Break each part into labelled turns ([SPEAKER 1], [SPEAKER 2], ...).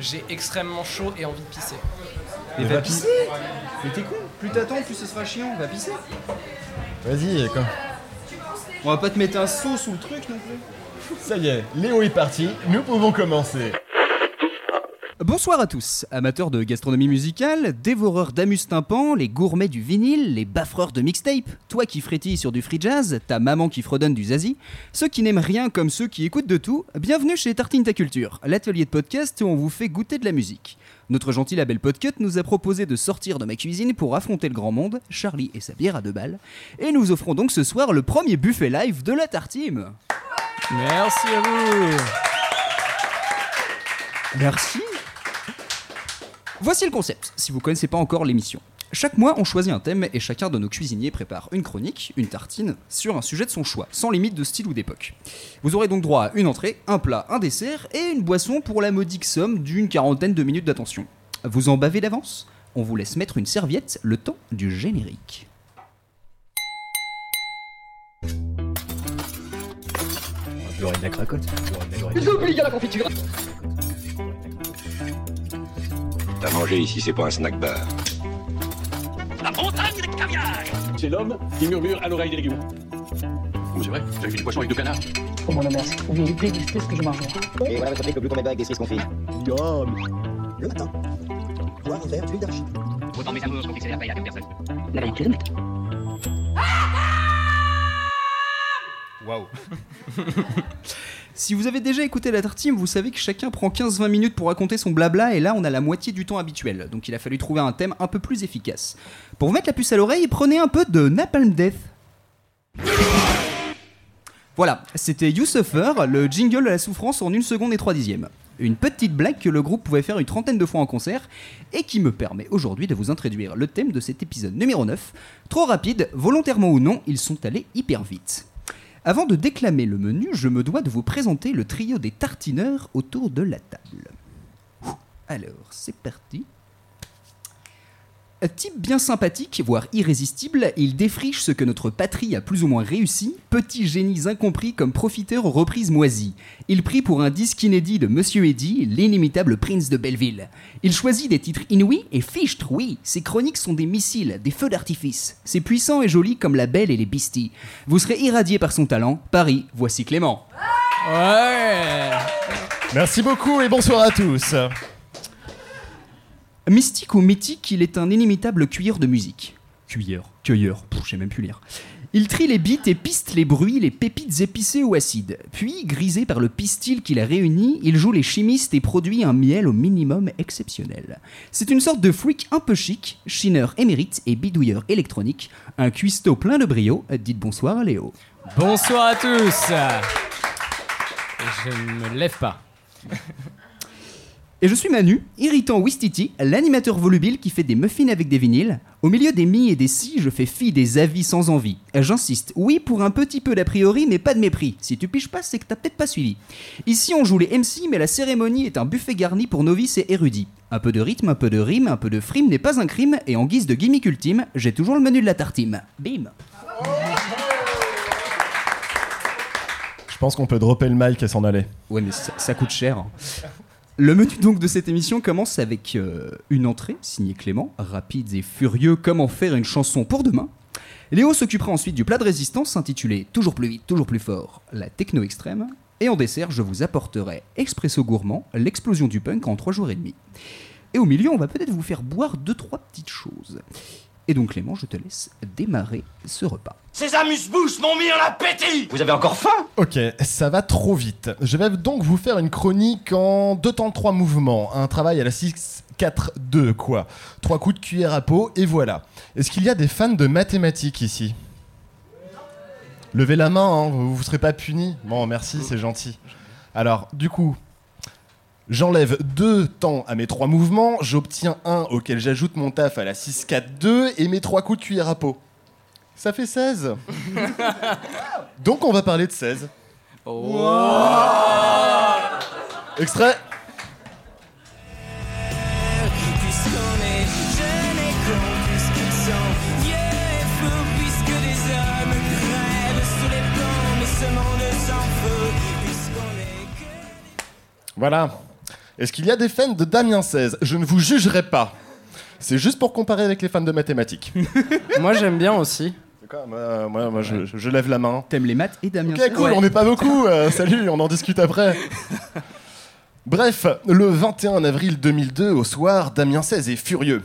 [SPEAKER 1] J'ai extrêmement chaud et envie de pisser.
[SPEAKER 2] Mais va pisser Mais t'es con Plus t'attends, plus ce sera chiant. Va pisser
[SPEAKER 3] Vas-y, quoi.
[SPEAKER 2] On va pas te mettre un saut sous le truc non plus.
[SPEAKER 3] Ça y est, Léo est parti, nous pouvons commencer.
[SPEAKER 2] Bonsoir à tous, amateurs de gastronomie musicale, dévoreurs d'amuse-tympan, les gourmets du vinyle, les baffreurs de mixtape, toi qui frétilles sur du free jazz, ta maman qui fredonne du zazie, ceux qui n'aiment rien comme ceux qui écoutent de tout, bienvenue chez Tartine ta culture, l'atelier de podcast où on vous fait goûter de la musique. Notre gentil label Podcut nous a proposé de sortir de ma cuisine pour affronter le grand monde, Charlie et sa bière à deux balles, et nous offrons donc ce soir le premier buffet live de la Tartime.
[SPEAKER 1] Merci à vous.
[SPEAKER 2] Merci. Voici le concept, si vous connaissez pas encore l'émission. Chaque mois, on choisit un thème et chacun de nos cuisiniers prépare une chronique, une tartine, sur un sujet de son choix, sans limite de style ou d'époque. Vous aurez donc droit à une entrée, un plat, un dessert et une boisson pour la modique somme d'une quarantaine de minutes d'attention. Vous en bavez d'avance? On vous laisse mettre une serviette le temps du générique.
[SPEAKER 3] J'aurais de la cracotte.
[SPEAKER 4] T'as mangé ici, c'est pas un snack bar.
[SPEAKER 5] C'est l'homme qui murmure à l'oreille des légumes. Oh, c'est vrai, j'avais fait du poisson avec deux canards.
[SPEAKER 6] Oh mon bien les prix des cerises que je mangerai.
[SPEAKER 7] Et voilà votre fric le plus qu'on met avec des cerises confites.
[SPEAKER 8] Le matin, boire un verre d'huile d'arachide.
[SPEAKER 6] Autant mes amours sont fixés à la paille à deux personnes. La même kilomètre.
[SPEAKER 2] Waouh Si vous avez déjà écouté la tartine, vous savez que chacun prend 15-20 minutes pour raconter son blabla et là on a la moitié du temps habituel. Donc il a fallu trouver un thème un peu plus efficace. Pour vous mettre la puce à l'oreille, prenez un peu de Napalm Death. Voilà, c'était You Suffer, le jingle à la souffrance en 1 seconde et 3 dixièmes. Une petite blague que le groupe pouvait faire une trentaine de fois en concert et qui me permet aujourd'hui de vous introduire le thème de cet épisode numéro 9. Trop rapide, volontairement ou non, ils sont allés hyper vite. Avant de déclamer le menu, je me dois de vous présenter le trio des tartineurs autour de la table. Alors, c'est parti. Un type bien sympathique, voire irrésistible, il défriche ce que notre patrie a plus ou moins réussi, petits génies incompris comme profiteurs aux reprises moisies. Il prie pour un disque inédit de Monsieur Eddy, l'inimitable prince de Belleville. Il choisit des titres inouïs et fichtre, oui, ses chroniques sont des missiles, des feux d'artifice. C'est puissant et joli comme la belle et les bisties. Vous serez irradié par son talent. Paris, voici Clément.
[SPEAKER 1] Ouais.
[SPEAKER 3] Merci beaucoup et bonsoir à tous.
[SPEAKER 2] Mystique ou mythique, il est un inimitable cueilleur de musique. Cueilleur, cueilleur, je sais même plus lire. Il trie les beats et piste les bruits, les pépites épicées ou acides. Puis, grisé par le pistil qu'il a réuni, il joue les chimistes et produit un miel au minimum exceptionnel. C'est une sorte de freak un peu chic, chineur émérite et bidouilleur électronique, un cuistot plein de brio. Dites bonsoir à Léo.
[SPEAKER 1] Bonsoir à tous. Je ne me lève pas.
[SPEAKER 2] Et je suis Manu, irritant Wistiti, l'animateur volubile qui fait des muffins avec des vinyles. Au milieu des mi et des si, je fais fi des avis sans envie. J'insiste, oui pour un petit peu d'a priori, mais pas de mépris. Si tu piges pas, c'est que t'as peut-être pas suivi. Ici, on joue les MC, mais la cérémonie est un buffet garni pour novices et érudits. Un peu de rythme, un peu de rime, un peu de frime n'est pas un crime, et en guise de gimmick ultime, j'ai toujours le menu de la tartime. Bim
[SPEAKER 3] Je pense qu'on peut dropper le mic et s'en aller.
[SPEAKER 2] Ouais, mais ça, ça coûte cher. Le menu donc de cette émission commence avec euh, une entrée signée Clément, rapide et furieux, comment faire une chanson pour demain. Léo s'occupera ensuite du plat de résistance intitulé Toujours plus vite, toujours plus fort, la techno extrême. Et en dessert, je vous apporterai Expresso Gourmand, l'explosion du punk en trois jours et demi. Et au milieu, on va peut-être vous faire boire deux trois petites choses. Et donc Clément, je te laisse démarrer ce repas.
[SPEAKER 4] Ces amuse-bouches m'ont mis en appétit
[SPEAKER 7] Vous avez encore faim?
[SPEAKER 3] Ok, ça va trop vite. Je vais donc vous faire une chronique en deux temps trois mouvements. Un travail à la 6-4-2, quoi. Trois coups de cuillère à peau, et voilà. Est-ce qu'il y a des fans de mathématiques ici? Levez la main, hein, vous ne serez pas punis. Bon, merci, c'est gentil. Alors, du coup, j'enlève deux temps à mes trois mouvements, j'obtiens un auquel j'ajoute mon taf à la 6-4-2 et mes trois coups de cuillère à peau. Ça fait 16. Donc on va parler de 16. Extrait.
[SPEAKER 9] Puisqu'on est jeune et con, puisqu'ils sont vieux et fous, puisque des hommes crèvent sous les plombs, mais ce monde s'en fout, puisqu'on est que
[SPEAKER 3] Voilà. Est-ce qu'il y a des fans de Damien 16 Je ne vous jugerai pas. C'est juste pour comparer avec les fans de mathématiques.
[SPEAKER 1] Moi, j'aime bien aussi.
[SPEAKER 3] D'accord, moi, moi, moi, je, je- je lève la main.
[SPEAKER 2] T'aimes les maths et Damien
[SPEAKER 3] Ok, cool, on n'est pas beaucoup. euh, salut, on en discute après. Bref, le 21 avril 2002 au soir, Damien 16 est furieux.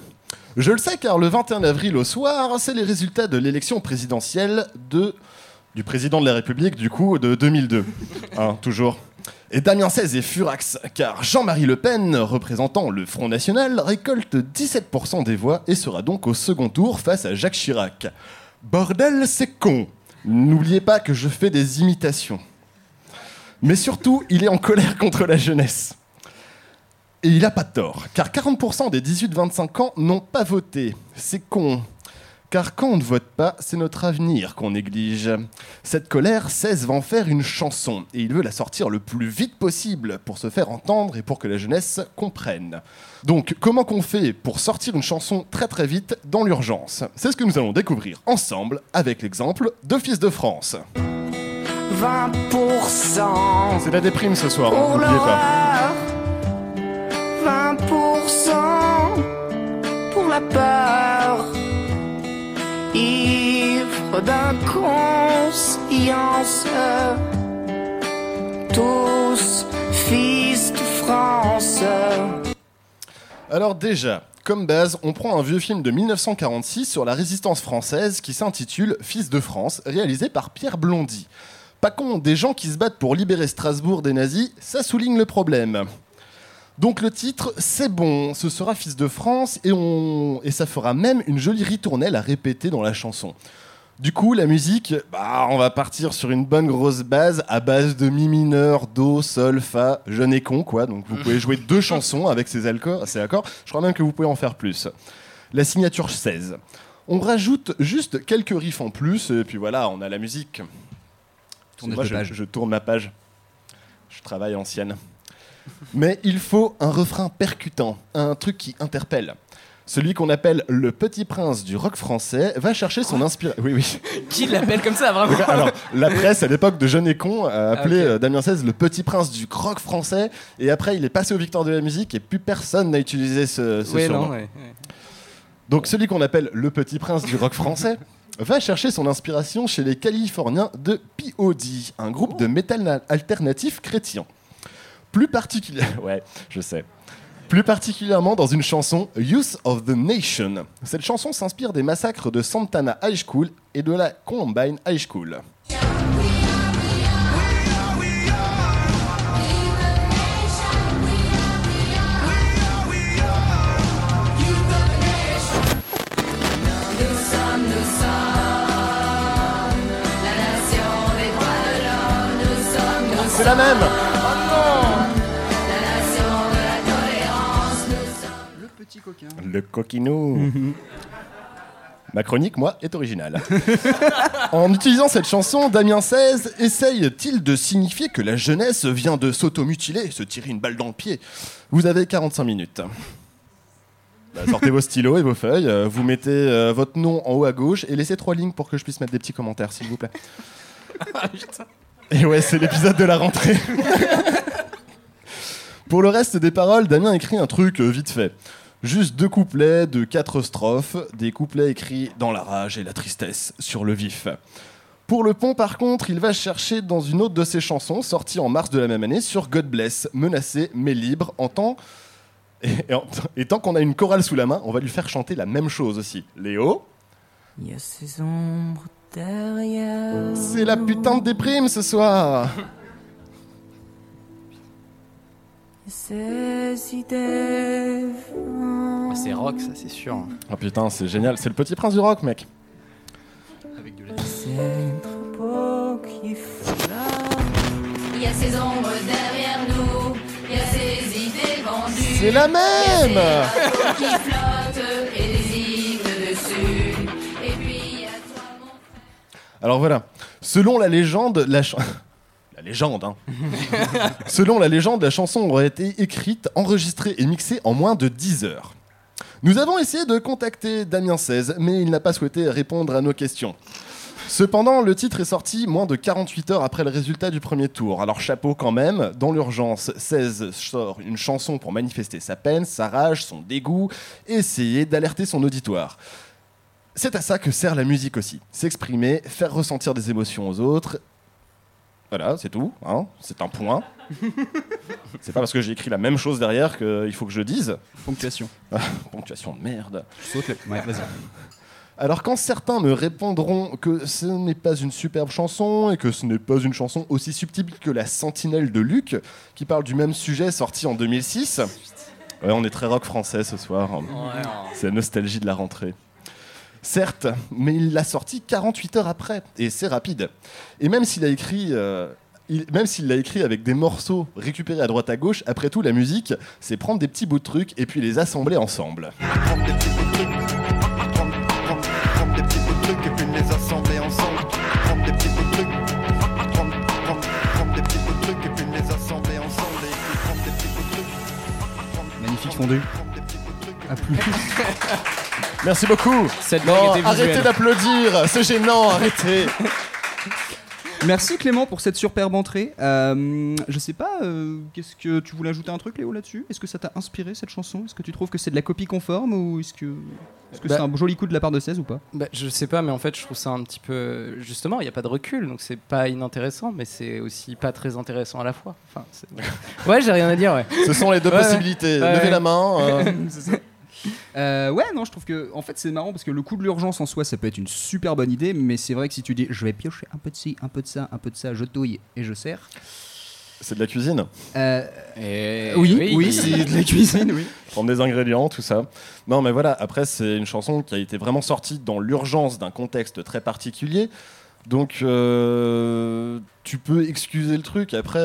[SPEAKER 3] Je le sais car le 21 avril au soir, c'est les résultats de l'élection présidentielle de du président de la République du coup de 2002. Hein, toujours. Et Damien 16 est furax car Jean-Marie Le Pen, représentant le Front National, récolte 17% des voix et sera donc au second tour face à Jacques Chirac. Bordel, c'est con. N'oubliez pas que je fais des imitations. Mais surtout, il est en colère contre la jeunesse. Et il a pas tort, car 40% des 18-25 ans n'ont pas voté. C'est con. Car quand on ne vote pas, c'est notre avenir qu'on néglige. Cette colère, 16 va en faire une chanson, et il veut la sortir le plus vite possible pour se faire entendre et pour que la jeunesse comprenne. Donc, comment qu'on fait pour sortir une chanson très très vite dans l'urgence? C'est ce que nous allons découvrir ensemble avec l'exemple de Fils de France.
[SPEAKER 9] 20%
[SPEAKER 3] C'est la déprime ce soir,
[SPEAKER 9] pour
[SPEAKER 3] n'oubliez pas.
[SPEAKER 9] l'horreur, 20% pour la peur, ivre d'inconscience, tous fils de France.
[SPEAKER 3] Alors déjà, comme base, on prend un vieux film de 1946 sur la résistance française qui s'intitule Fils de France, réalisé par Pierre Blondy. Pas con, des gens qui se battent pour libérer Strasbourg des nazis, ça souligne le problème. Donc le titre, c'est bon, ce sera Fils de France et, on... et ça fera même une jolie ritournelle à répéter dans la chanson. Du coup, la musique, bah, on va partir sur une bonne grosse base à base de mi mineur, do, sol, fa, jeune et con, quoi. Donc vous pouvez jouer deux chansons avec ces, accords, ces accords. Je crois même que vous pouvez en faire plus. La signature 16. On rajoute juste quelques riffs en plus, et puis voilà, on a la musique. Moi, je, je tourne ma page. Je travaille ancienne. Mais il faut un refrain percutant, un truc qui interpelle. Celui qu'on appelle le petit prince du rock français va chercher son inspiration. Oui, oui.
[SPEAKER 1] Qui l'appelle comme ça, vraiment
[SPEAKER 3] Alors, la presse à l'époque de Jeune et Con a appelé
[SPEAKER 1] Ah, ok.
[SPEAKER 3] euh, Damien 16 le petit prince du rock français. Et après, il est passé aux victoires de la musique et plus personne n'a utilisé ce, ce surnom.
[SPEAKER 1] non, ouais. ouais.
[SPEAKER 3] Donc, celui qu'on appelle le petit prince du rock français va chercher son inspiration chez les Californiens de POD, un groupe de métal na- alternatif chrétien. Plus particulièrement, ouais, je sais. Plus particulièrement dans une chanson Youth of the Nation. Cette chanson s'inspire des massacres de Santana High School et de la Columbine High School. C'est la même
[SPEAKER 2] coquin.
[SPEAKER 3] Le coquinou. Ma chronique, moi, est originale. en utilisant cette chanson, Damien 16 essaye-t-il de signifier que la jeunesse vient de s'automutiler, se tirer une balle dans le pied? Vous avez 45 minutes. Bah, sortez vos stylos et vos feuilles, euh, vous mettez euh, votre nom en haut à gauche et laissez trois lignes pour que je puisse mettre des petits commentaires, s'il vous plaît. Et ouais, c'est l'épisode de la rentrée. Pour le reste des paroles, Damien écrit un truc euh, vite fait. Juste deux couplets de quatre strophes, des couplets écrits dans la rage et la tristesse, sur le vif. Pour le pont, par contre, il va chercher dans une autre de ses chansons, sortie en mars de la même année, sur God Bless, menacé mais libre, en tant... Et, et en- et tant qu'on a une chorale sous la main, on va lui faire chanter la même chose aussi. Léo,
[SPEAKER 9] Il y a ces ombres derrière.
[SPEAKER 3] c'est la putain de déprime ce soir
[SPEAKER 1] C'est rock, ça, c'est sûr.
[SPEAKER 3] Oh putain, c'est génial, c'est le petit prince du rock, mec.
[SPEAKER 1] Avec de la...
[SPEAKER 10] Il y a ces ombres derrière nous, il y a ces idées vendues.
[SPEAKER 3] C'est la même.
[SPEAKER 10] Qui flottent et des dessus. Et puis il y a toi, mon
[SPEAKER 3] Alors voilà, selon la légende, la ch- La légende, hein. selon la légende, la chanson aurait été écrite, enregistrée et mixée en moins de 10 heures. Nous avons essayé de contacter Damien 16, mais il n'a pas souhaité répondre à nos questions. Cependant, le titre est sorti moins de 48 heures après le résultat du premier tour. Alors chapeau quand même, dans l'urgence, 16 sort une chanson pour manifester sa peine, sa rage, son dégoût, et essayer d'alerter son auditoire. C'est à ça que sert la musique aussi. S'exprimer, faire ressentir des émotions aux autres. Voilà, c'est tout. hein. c'est un point. c'est pas parce que j'ai écrit la même chose derrière qu'il faut que je dise.
[SPEAKER 2] Ponctuation.
[SPEAKER 3] Ah, Ponctuation de merde.
[SPEAKER 2] Je saute le- Ouais, vas-y.
[SPEAKER 3] Alors quand certains me répondront que ce n'est pas une superbe chanson et que ce n'est pas une chanson aussi subtile que La Sentinelle de Luc, qui parle du même sujet sorti en 2006, ouais, on est très rock français ce soir. C'est la nostalgie de la rentrée. Certes, mais il l'a sorti 48 heures après, et c'est rapide. Et même s'il a écrit... euh, il- même s'il l'a écrit avec des morceaux récupérés à droite à gauche, après tout, la musique, c'est prendre des petits bouts de trucs et puis les assembler ensemble.
[SPEAKER 11] Prendre des petits bouts de trucs, prendre, prendre, prendre des petits bouts de trucs et puis les assembler ensemble. Prendre des petits bouts de trucs, prendre, prendre, prendre des petits bouts de trucs et puis les assembler ensemble. Et puis prendre des petits bouts de trucs.
[SPEAKER 2] Magnifique fondu. À plus.
[SPEAKER 3] Merci beaucoup.
[SPEAKER 1] Cette
[SPEAKER 3] Non, arrêtez d'applaudir, c'est gênant, arrêtez.
[SPEAKER 2] Merci Clément pour cette superbe entrée. Euh, je sais pas, euh, qu'est-ce que tu voulais ajouter un truc Léo là-dessus? Est-ce que ça t'a inspiré cette chanson? Est-ce que tu trouves que c'est de la copie conforme ou est-ce que est-ce que
[SPEAKER 1] Bah-
[SPEAKER 2] c'est un joli coup de la part de 16 ou pas?
[SPEAKER 1] Bah, je sais pas, mais en fait, je trouve ça un petit peu. Justement, il n'y a pas de recul, donc c'est pas inintéressant, mais c'est aussi pas très intéressant à la fois. Enfin, ouais, j'ai rien à dire, ouais.
[SPEAKER 3] Ce sont les deux
[SPEAKER 1] Ouais,
[SPEAKER 3] possibilités.
[SPEAKER 1] ouais.
[SPEAKER 3] Levez la main. euh,
[SPEAKER 2] C'est ça. Euh, ouais, non, je trouve que en fait c'est marrant parce que le coup de l'urgence en soi ça peut être une super bonne idée, mais c'est vrai que si tu dis je vais piocher un peu de ci, un peu de ça, un peu de ça, je touille et je sers.
[SPEAKER 3] C'est de la cuisine.
[SPEAKER 2] Euh,
[SPEAKER 1] Et-
[SPEAKER 2] oui, oui, c'est de la cuisine, oui.
[SPEAKER 3] Prendre des ingrédients, tout ça. Non, mais voilà, après, c'est une chanson qui a été vraiment sortie dans l'urgence d'un contexte très particulier. Donc, euh, tu peux excuser le truc. Après.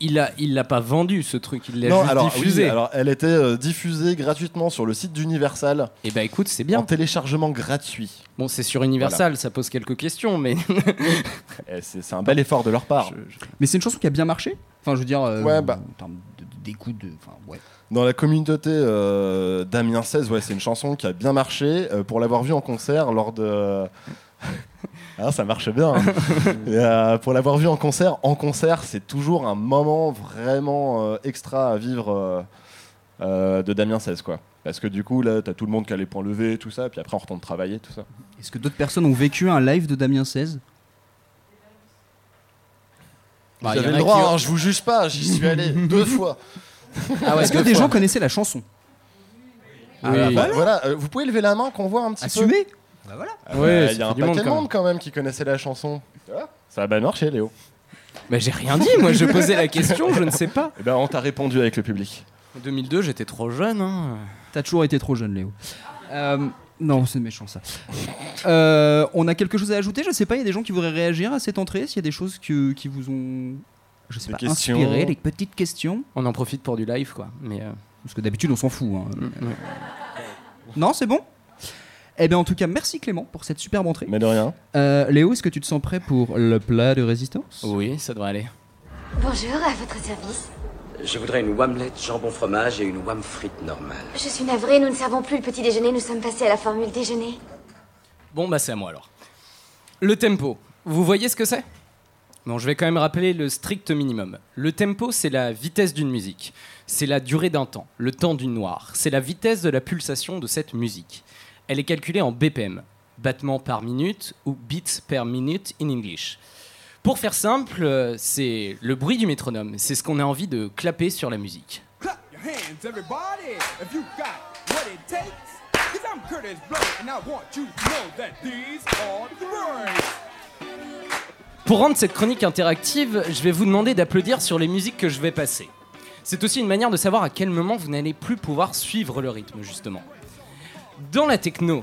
[SPEAKER 1] Il l'a il l'a pas vendu ce truc, il l'a
[SPEAKER 3] Non,
[SPEAKER 1] juste
[SPEAKER 3] alors,
[SPEAKER 1] diffusé.
[SPEAKER 3] oui, alors, elle était euh, diffusée gratuitement sur le site d'Universal.
[SPEAKER 1] Et bah écoute, c'est
[SPEAKER 3] En
[SPEAKER 1] bien.
[SPEAKER 3] téléchargement gratuit.
[SPEAKER 1] Bon, c'est sur Universal, ça pose quelques questions, mais.
[SPEAKER 3] Et C'est un bel effort de leur part.
[SPEAKER 2] Mais c'est une chanson qui a bien marché. Enfin, je veux dire, euh,
[SPEAKER 3] Ouais, bah.
[SPEAKER 2] en termes d'écoute, de, enfin, ouais.
[SPEAKER 3] Dans la communauté euh, d'Amiens 16, ouais, c'est une chanson qui a bien marché. Euh, pour l'avoir vue en concert lors de. Ah, ça marche bien. hein. Euh, pour l'avoir vue en concert, en concert, c'est toujours un moment vraiment euh, extra à vivre euh, euh, de Damien 16, quoi. Parce que du coup, là, t'as tout le monde qui a les points levés, tout ça, puis après on retourne travailler, tout ça.
[SPEAKER 2] Est-ce que d'autres personnes ont vécu un live de Damien 16
[SPEAKER 1] Bah,
[SPEAKER 3] vous
[SPEAKER 1] y en
[SPEAKER 3] avez
[SPEAKER 1] a
[SPEAKER 3] le droit,
[SPEAKER 1] qui ont-
[SPEAKER 3] hein, je vous juge pas, j'y suis allé deux fois.
[SPEAKER 1] Ah ouais,
[SPEAKER 2] Est-ce que
[SPEAKER 1] deux
[SPEAKER 2] des
[SPEAKER 1] fois.
[SPEAKER 2] gens connaissaient la chanson?
[SPEAKER 1] Ah,
[SPEAKER 3] Oui,
[SPEAKER 1] bah,
[SPEAKER 3] bah, voilà, euh, vous pouvez lever la main qu'on voit un petit peu.
[SPEAKER 2] Assumé Bah voilà.
[SPEAKER 3] Ah
[SPEAKER 1] Ouais,
[SPEAKER 3] il y a un
[SPEAKER 1] du
[SPEAKER 3] paquet
[SPEAKER 1] monde,
[SPEAKER 3] de monde quand même qui connaissait la chanson. Ça a bien marché, Léo.
[SPEAKER 1] Bah, j'ai rien dit, moi je posais la question, je ne sais pas.
[SPEAKER 3] Eh ben, on t'a répondu avec le public.
[SPEAKER 1] En 2002, j'étais trop jeune. Hein.
[SPEAKER 2] T'as toujours été trop jeune, Léo. Euh, non, c'est méchant ça. Euh, on a quelque chose à ajouter? Je sais pas, il y a des gens qui voudraient réagir à cette entrée S'il y a des choses que- qui vous ont, je sais
[SPEAKER 3] Des
[SPEAKER 2] pas,
[SPEAKER 3] questions.
[SPEAKER 2] inspiré, des petites questions?
[SPEAKER 1] On en profite pour du live, quoi. Mais euh,
[SPEAKER 2] Parce que d'habitude on s'en fout. hein.
[SPEAKER 1] ouais.
[SPEAKER 2] Non, c'est bon? Eh bien en tout cas, merci Clément pour cette superbe entrée.
[SPEAKER 3] Mais de rien.
[SPEAKER 2] Euh, Léo, est-ce que tu te sens prêt pour le plat de résistance?
[SPEAKER 1] Oui, ça devrait aller.
[SPEAKER 10] Bonjour, à votre service.
[SPEAKER 12] Je voudrais une wamlette jambon fromage et une wam frite normale.
[SPEAKER 10] Je suis navrée, nous ne servons plus le petit déjeuner, nous sommes passés à la formule déjeuner.
[SPEAKER 1] Bon, bah c'est à moi alors. Le tempo, vous voyez ce que c'est? Bon, je vais quand même rappeler le strict minimum. Le tempo, c'est la vitesse d'une musique. C'est la durée d'un temps, le temps d'une noire. C'est la vitesse de la pulsation de cette musique. Elle est calculée en BPM, battements par minute ou beats per minute in English. Pour faire simple, c'est le bruit du métronome. C'est ce qu'on a envie de clapper sur la musique. Pour rendre cette chronique interactive, je vais vous demander d'applaudir sur les musiques que je vais passer. C'est aussi une manière de savoir à quel moment vous n'allez plus pouvoir suivre le rythme, justement. Dans la techno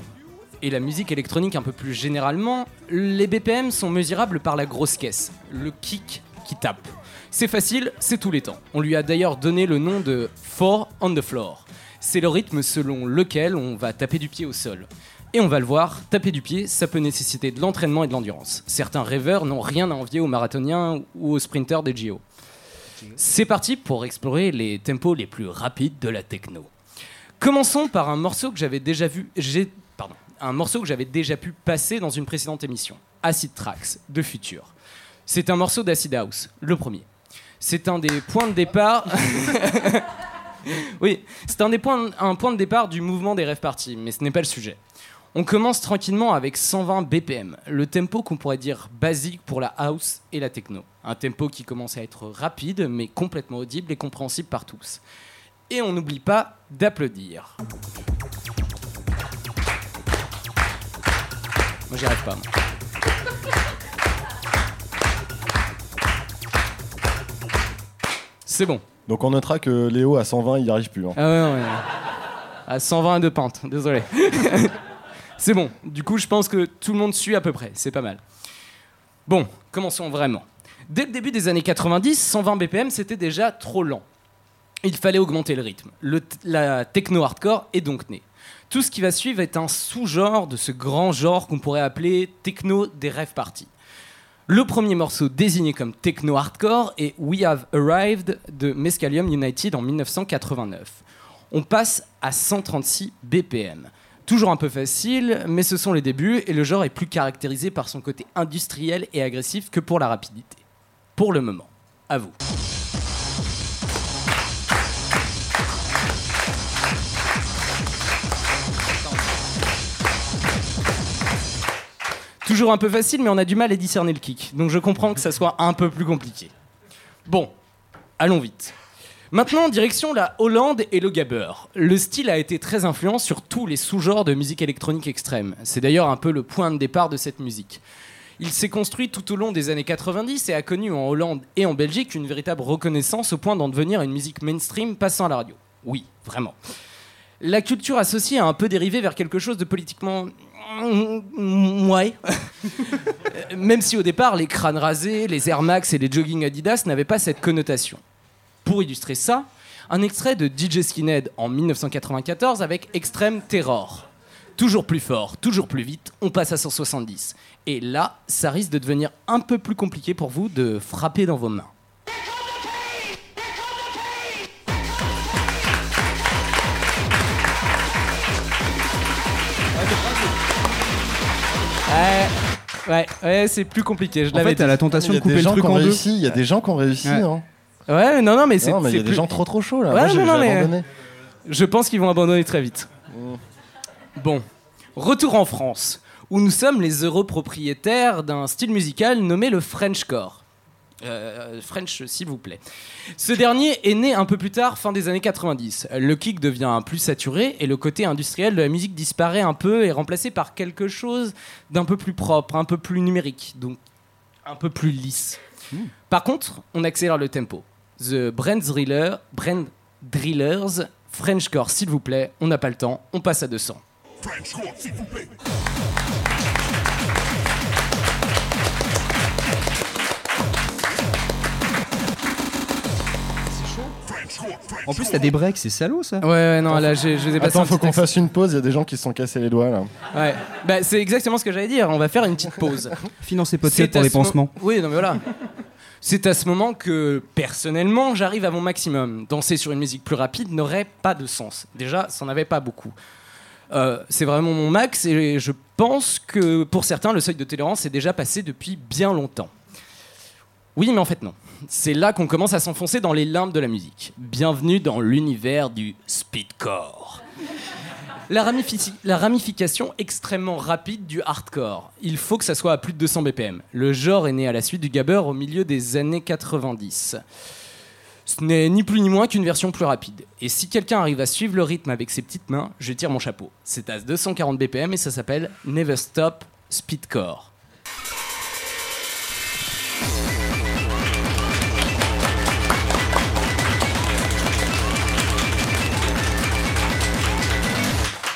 [SPEAKER 1] et la musique électronique un peu plus généralement, les BPM sont mesurables par la grosse caisse, le kick qui tape. C'est facile, c'est tous les temps. On lui a d'ailleurs donné le nom de Four on the Floor. C'est le rythme selon lequel on va taper du pied au sol. Et on va le voir, taper du pied, ça peut nécessiter de l'entraînement et de l'endurance. Certains rêveurs n'ont rien à envier aux marathoniens ou aux sprinteurs des JO. C'est parti pour explorer les tempos les plus rapides de la techno. Commençons par un morceau que j'avais déjà vu. J'ai, pardon, un morceau que j'avais déjà pu passer dans une précédente émission, Acid Tracks de Future. C'est un morceau d'Acid House, le premier. C'est un des points de départ. oui, c'est un des points, un point de départ du mouvement des rêves parties, mais ce n'est pas le sujet. On commence tranquillement avec 120 BPM, le tempo qu'on pourrait dire basique pour la house et la techno. Un tempo qui commence à être rapide, mais complètement audible et compréhensible par tous. Et on n'oublie pas d'applaudir. Moi j'y arrive pas. moi. C'est bon.
[SPEAKER 3] Donc on notera que Léo à 120 il n'y arrive plus. hein.
[SPEAKER 1] Ah ouais, ouais, ouais. À 120 de pente, désolé. c'est bon. Du coup, je pense que tout le monde suit à peu près. C'est pas mal. Bon, commençons vraiment. Dès le début des années 90, 120 BPM, c'était déjà trop lent. Il fallait augmenter le rythme. La techno-hardcore est donc née. Tout ce qui va suivre est un sous-genre de ce grand genre qu'on pourrait appeler techno des rêves parties. Le premier morceau désigné comme techno-hardcore est We Have Arrived de Mescalium United en 1989. On passe à 136 BPM. Toujours un peu facile, mais ce sont les débuts et le genre est plus caractérisé par son côté industriel et agressif que pour la rapidité. Pour le moment, à vous. Toujours un peu facile, mais on a du mal à discerner le kick. Donc je comprends que ça soit un peu plus compliqué. Bon, allons vite. Maintenant, direction la Hollande et le gabber. Le style a été très influent sur tous les sous-genres de musique électronique extrême. C'est d'ailleurs un peu le point de départ de cette musique. Il s'est construit tout au long des années 90 et a connu en Hollande et en Belgique une véritable reconnaissance au point d'en devenir une musique mainstream passant à la radio. Oui, vraiment. La culture associée a un peu dérivé vers quelque chose de politiquement... Ouais. Même si au départ, les crânes rasés, les Air Max et les jogging Adidas n'avaient pas cette connotation. Pour illustrer ça, un extrait de DJ Skinhead en 1994 avec Extreme Terror. Toujours plus fort, toujours plus vite, on passe à 170. Et là, ça risque de devenir un peu plus compliqué pour vous de frapper dans vos mains. Ouais, ouais, ouais, c'est plus compliqué. Je
[SPEAKER 2] En
[SPEAKER 1] l'avais
[SPEAKER 2] fait, t'as
[SPEAKER 1] dit.
[SPEAKER 2] la tentation
[SPEAKER 3] Il y
[SPEAKER 2] de
[SPEAKER 3] a
[SPEAKER 2] couper
[SPEAKER 3] des
[SPEAKER 2] le
[SPEAKER 3] gens
[SPEAKER 2] truc
[SPEAKER 3] qui ont
[SPEAKER 2] en deux.
[SPEAKER 3] réussi, il y a des gens qui ont réussi.
[SPEAKER 2] Ouais.
[SPEAKER 3] hein.
[SPEAKER 1] Ouais, non, non, mais c'est.
[SPEAKER 3] Non, mais il y
[SPEAKER 1] c'est
[SPEAKER 3] a des gens trop trop chauds là.
[SPEAKER 1] Ouais,
[SPEAKER 3] Moi, j'ai
[SPEAKER 1] non, non,
[SPEAKER 3] j'ai
[SPEAKER 1] mais-
[SPEAKER 3] abandonné.
[SPEAKER 1] Je pense qu'ils vont abandonner très vite. Bon, retour en France, où nous sommes les heureux propriétaires d'un style musical nommé le Frenchcore. Euh, French, s'il vous plaît. Ce dernier est né un peu plus tard, fin des années 90. Le kick devient plus saturé et le côté industriel de la musique disparaît un peu et est remplacé par quelque chose d'un peu plus propre, un peu plus numérique, donc un peu plus lisse. Par contre, on accélère le tempo. The Brand Driller, Brand Drillers, Frenchcore, s'il vous plaît, on n'a pas le temps, on passe à 200.
[SPEAKER 2] En plus, t'as des breaks, c'est salaud ça.
[SPEAKER 1] Ouais, ouais, non, là, j'ai- je les ai
[SPEAKER 3] Attends, faut qu'on fasse une pause. Il y a des gens qui se sont cassés les doigts là.
[SPEAKER 1] Ouais, bah, c'est exactement ce que j'allais dire. On va faire une petite pause.
[SPEAKER 2] Financer podcast
[SPEAKER 1] C'est
[SPEAKER 2] pour les pansements.
[SPEAKER 1] Oui, non, mais voilà. C'est à ce moment que, personnellement, j'arrive à mon maximum. Danser sur une musique plus rapide n'aurait pas de sens. Déjà, ça n'en avait pas beaucoup. Euh, c'est vraiment mon max et je pense que pour certains, le seuil de tolérance est déjà passé depuis bien longtemps. Oui, mais en fait non. C'est là qu'on commence à s'enfoncer dans les limbes de la musique. Bienvenue dans l'univers du speedcore. La, ramification extrêmement rapide du hardcore. Il faut que ça soit à plus de 200 BPM. Le genre est né à la suite du gabber au milieu des années 90. Ce n'est ni plus ni moins qu'une version plus rapide. Et si quelqu'un arrive à suivre le rythme avec ses petites mains, je tire mon chapeau. C'est à 240 BPM et ça s'appelle Never Stop Speedcore.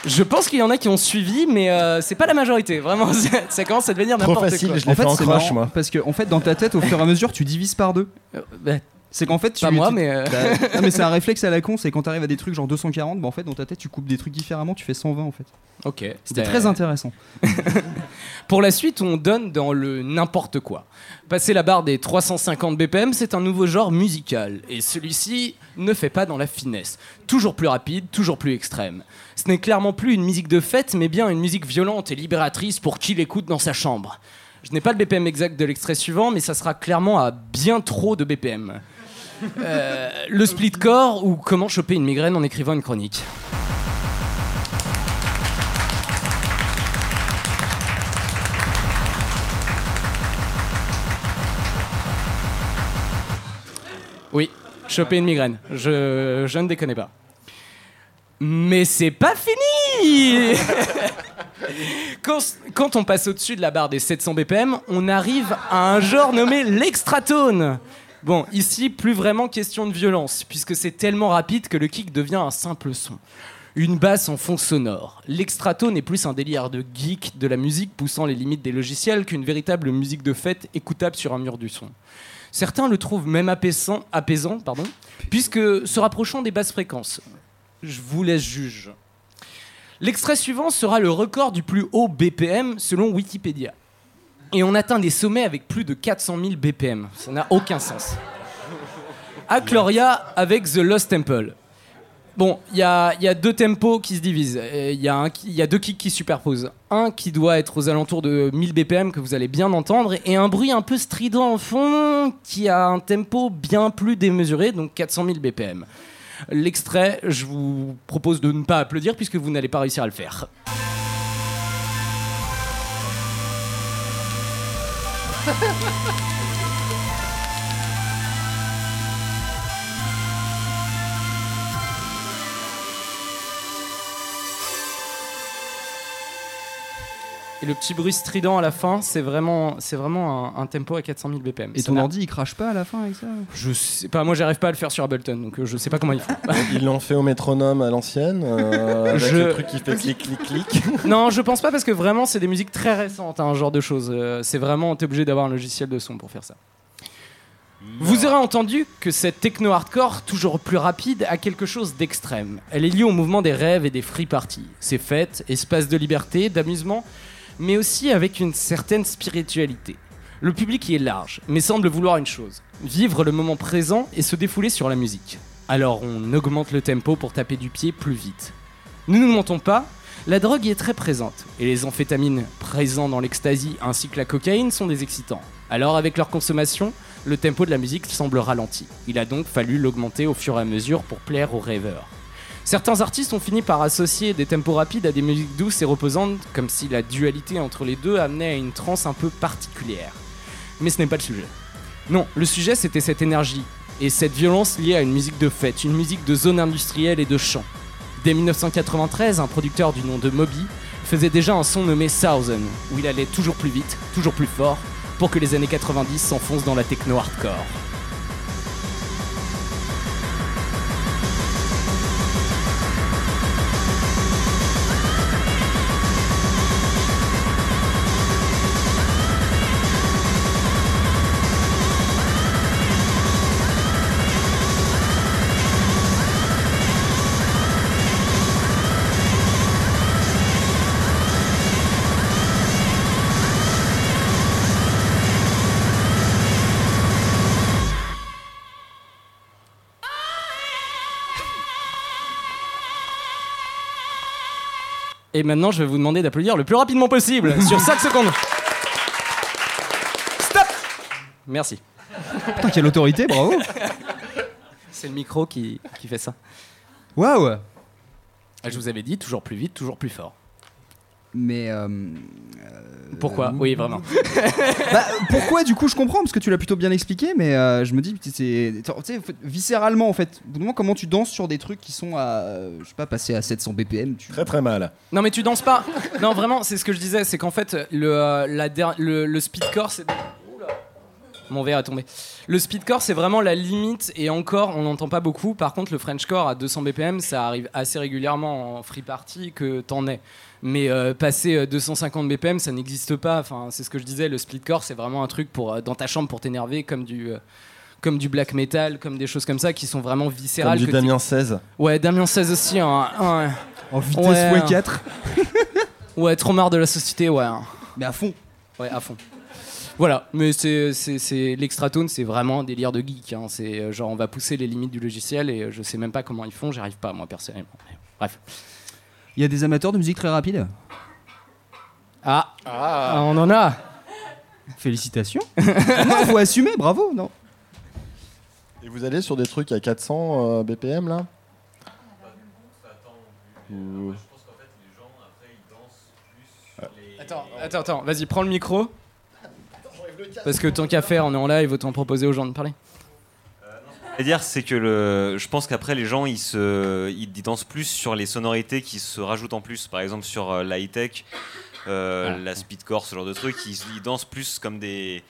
[SPEAKER 1] Je pense qu'il y en a qui ont suivi, mais euh, c'est pas la majorité. Vraiment, ça, commence à devenir
[SPEAKER 3] Trop
[SPEAKER 1] n'importe
[SPEAKER 3] facile,
[SPEAKER 1] quoi.
[SPEAKER 3] je l'ai fait en
[SPEAKER 2] c'est
[SPEAKER 3] crush
[SPEAKER 2] marrant,
[SPEAKER 3] moi.
[SPEAKER 2] Parce que en fait, dans ta tête, au fur et à mesure, tu divises par deux.
[SPEAKER 1] Euh, bah,
[SPEAKER 2] C'est qu'en fait, tu
[SPEAKER 1] Pas moi,
[SPEAKER 2] tu-
[SPEAKER 1] mais, euh.
[SPEAKER 2] bah, non, mais c'est un réflexe à la con. C'est quand t'arrives à des trucs genre 240, bah en fait, dans ta tête, tu coupes des trucs différemment, tu fais 120 en fait.
[SPEAKER 1] Ok.
[SPEAKER 2] C'était très intéressant.
[SPEAKER 1] Pour la suite, on donne dans le n'importe quoi. Passer la barre des 350 BPM, c'est un nouveau genre musical. Et celui-ci ne fait pas dans la finesse. Toujours plus rapide, toujours plus extrême. Ce n'est clairement plus une musique de fête, mais bien une musique violente et libératrice pour qui l'écoute dans sa chambre. Je n'ai pas le BPM exact de l'extrait suivant, mais ça sera clairement à bien trop de BPM. Euh, le splitcore ou comment choper une migraine en écrivant une chronique. Oui, choper une migraine. Je, je ne déconne pas. Mais c'est pas fini quand, quand on passe au-dessus de la barre des 700 BPM, on arrive à un genre nommé l'extratone. Bon, ici, plus vraiment question de violence, puisque c'est tellement rapide que le kick devient un simple son. Une basse en fond sonore. L'extratone est plus un délire de geek de la musique poussant les limites des logiciels qu'une véritable musique de fête écoutable sur un mur du son. Certains le trouvent même apaisant, pardon, puisque se rapprochant des basses fréquences. Je vous laisse juge. L'extrait suivant sera le record du plus haut BPM selon Wikipédia. Et on atteint des sommets avec plus de 400 000 BPM. Ça n'a aucun sens. Akloria avec The Lost Temple. Bon, il y a, deux tempos qui se divisent. Il y a deux kicks qui se superposent. Un qui doit être aux alentours de 1000 BPM que vous allez bien entendre, et un bruit un peu strident en fond qui a un tempo bien plus démesuré, donc 400 000 BPM. L'extrait, je vous propose de ne pas applaudir puisque vous n'allez pas réussir à le faire. Ha ha ha ha! Et le petit bruit strident à la fin, c'est vraiment, c'est vraiment un, un tempo à 400 000 BPM.
[SPEAKER 2] Et
[SPEAKER 1] Ça
[SPEAKER 2] ton ordi il crache pas à la fin avec ça
[SPEAKER 1] Je sais pas, moi j'arrive pas à le faire sur Ableton, donc euh, je sais pas comment ils font.
[SPEAKER 13] Ils l'ont fait au métronome à l'ancienne, euh, avec
[SPEAKER 1] Je-
[SPEAKER 13] le truc qui fait clic clic clic.
[SPEAKER 1] non, je pense pas parce que vraiment c'est des musiques très récentes, un genre de choses. Euh, c'est vraiment, t'es obligé d'avoir un logiciel de son pour faire ça. Vous aurez entendu que cette techno-hardcore, toujours plus rapide, a quelque chose d'extrême. Elle est liée au mouvement des rêves et des free parties. C'est fêtes, espace de liberté, d'amusement, mais aussi avec une certaine spiritualité. Le public y est large, mais semble vouloir une chose vivre le moment présent et se défouler sur la musique. Alors on augmente le tempo pour taper du pied plus vite. Nous ne nous mentons pas, la drogue y est très présente, et les amphétamines présents dans l'ecstasy ainsi que la cocaïne sont des excitants. Alors avec leur consommation, le tempo de la musique semble ralenti. Il a donc fallu l'augmenter au fur et à mesure pour plaire aux rêveurs. Certains artistes ont fini par associer des tempos rapides à des musiques douces et reposantes, comme si la dualité entre les deux amenait à une transe un peu particulière. Mais ce n'est pas le sujet. Non, le sujet c'était cette énergie et cette violence liée à une musique de fête, une musique de zone industrielle et de chant. Dès 1993, un producteur du nom de Moby faisait déjà un son nommé Thousand, où il allait toujours plus vite, toujours plus fort, pour que les années 90 s'enfoncent dans la techno hardcore. Et maintenant, je vais vous demander d'applaudir le plus rapidement possible, sur 5 secondes. Stop Merci.
[SPEAKER 2] Putain, quelle autorité, bravo
[SPEAKER 1] C'est le micro qui, qui fait ça.
[SPEAKER 2] Waouh
[SPEAKER 1] Je vous avais dit, toujours plus vite, toujours plus fort.
[SPEAKER 2] Mais. euh,
[SPEAKER 1] Pourquoi Oui, vraiment.
[SPEAKER 2] bah, pourquoi du coup je comprends parce que tu l'as plutôt bien expliqué mais euh, je me dis c'est viscéralement en fait au bout d'un moment, comment tu danses sur des trucs qui sont à je sais pas passer à 700 BPM tu...
[SPEAKER 13] Très très mal.
[SPEAKER 1] Non mais tu danses pas. Non vraiment, c'est ce que je disais, c'est qu'en fait le, euh, la der- le, le speedcore c'est. Mon verre est tombé. Le speedcore c'est vraiment la limite et encore on n'entend pas beaucoup. Par contre le Frenchcore à 200 BPM ça arrive assez régulièrement en free party que t'en es. Mais euh, passer euh, 250 BPM ça n'existe pas. Enfin c'est ce que je disais. Le speedcore c'est vraiment un truc pour euh, dans ta chambre pour t'énerver comme du euh, comme du black metal, comme des choses comme ça qui sont vraiment viscérales.
[SPEAKER 13] Comme du Damien 16.
[SPEAKER 1] Ouais, Damien 16 aussi. hein, hein.
[SPEAKER 2] En vitesse
[SPEAKER 1] Ouais.
[SPEAKER 2] x4.
[SPEAKER 1] Ouais, trop marre de la société, ouais.
[SPEAKER 2] Mais à fond.
[SPEAKER 1] Ouais, à fond. Voilà, mais c'est, c'est, c'est l'extratone, c'est vraiment un délire de geek. hein. C'est euh, genre on va pousser les limites du logiciel et euh, je sais même pas comment ils font, j'y arrive pas moi personnellement. Mais Bref.
[SPEAKER 2] Il y a des amateurs de musique très rapide.
[SPEAKER 1] Ah, Ah, on en a.
[SPEAKER 2] Félicitations. non, faut assumer, bravo. Non?
[SPEAKER 13] Et vous allez sur des trucs à 400 euh, BPM là? Ou-
[SPEAKER 1] Attends, attends, attends, vas-y, prends le micro. Parce que tant qu'à faire, on est en live, autant proposer aux gens de parler.
[SPEAKER 14] à dire, c'est que le, je pense qu'après les gens ils se, ils, ils dansent plus sur les sonorités qui se rajoutent en plus. Par exemple sur euh, la high tech, euh, la speedcore, ce genre de trucs, ils, ils dansent plus comme des,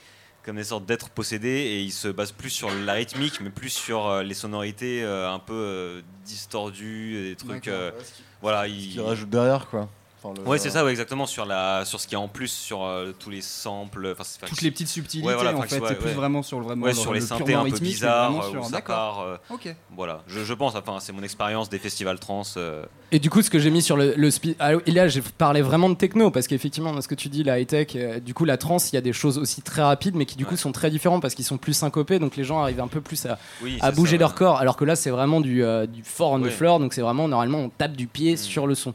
[SPEAKER 14] comme des sortes d'êtres possédés et ils se basent plus sur la rythmique, mais plus sur euh, les sonorités euh, un peu euh, distordues, des trucs. Euh,
[SPEAKER 13] Ouais, ce qui-
[SPEAKER 14] voilà,
[SPEAKER 13] Qui
[SPEAKER 14] ils
[SPEAKER 13] rajoute derrière quoi. Enfin, le-
[SPEAKER 14] Ouais, c'est ça, ouais, exactement sur la, sur ce qui est en plus, sur euh, tous les samples,
[SPEAKER 2] Toutes les petites subtilités,
[SPEAKER 14] Ouais, voilà,
[SPEAKER 2] en fait,
[SPEAKER 14] ouais,
[SPEAKER 2] c'est plus
[SPEAKER 14] ouais.
[SPEAKER 2] vraiment sur le- vraiment
[SPEAKER 14] ouais,
[SPEAKER 2] le-
[SPEAKER 14] sur les
[SPEAKER 2] le
[SPEAKER 14] synthés un peu bizarres
[SPEAKER 2] vraiment
[SPEAKER 14] euh,
[SPEAKER 2] sur- d'accord.
[SPEAKER 14] part. euh,
[SPEAKER 2] Ok.
[SPEAKER 14] Voilà, je, je pense, enfin, c'est mon expérience des festivals trans. euh,
[SPEAKER 1] Et du coup, ce que j'ai mis sur le, le speed. Ah, et là, j'ai parlé vraiment de techno, parce qu'effectivement, dans ce que tu dis, la high-tech, euh, du coup, la trance, il y a des choses aussi très rapides, mais qui du coup sont très différentes parce qu'ils sont plus syncopés, donc les gens arrivent un peu plus à,
[SPEAKER 14] Oui,
[SPEAKER 1] à bouger
[SPEAKER 14] ça,
[SPEAKER 1] leur
[SPEAKER 14] ouais.
[SPEAKER 1] corps, alors que là, c'est vraiment du, euh, du fort on the floor, donc c'est vraiment, normalement, on tape du pied sur le son.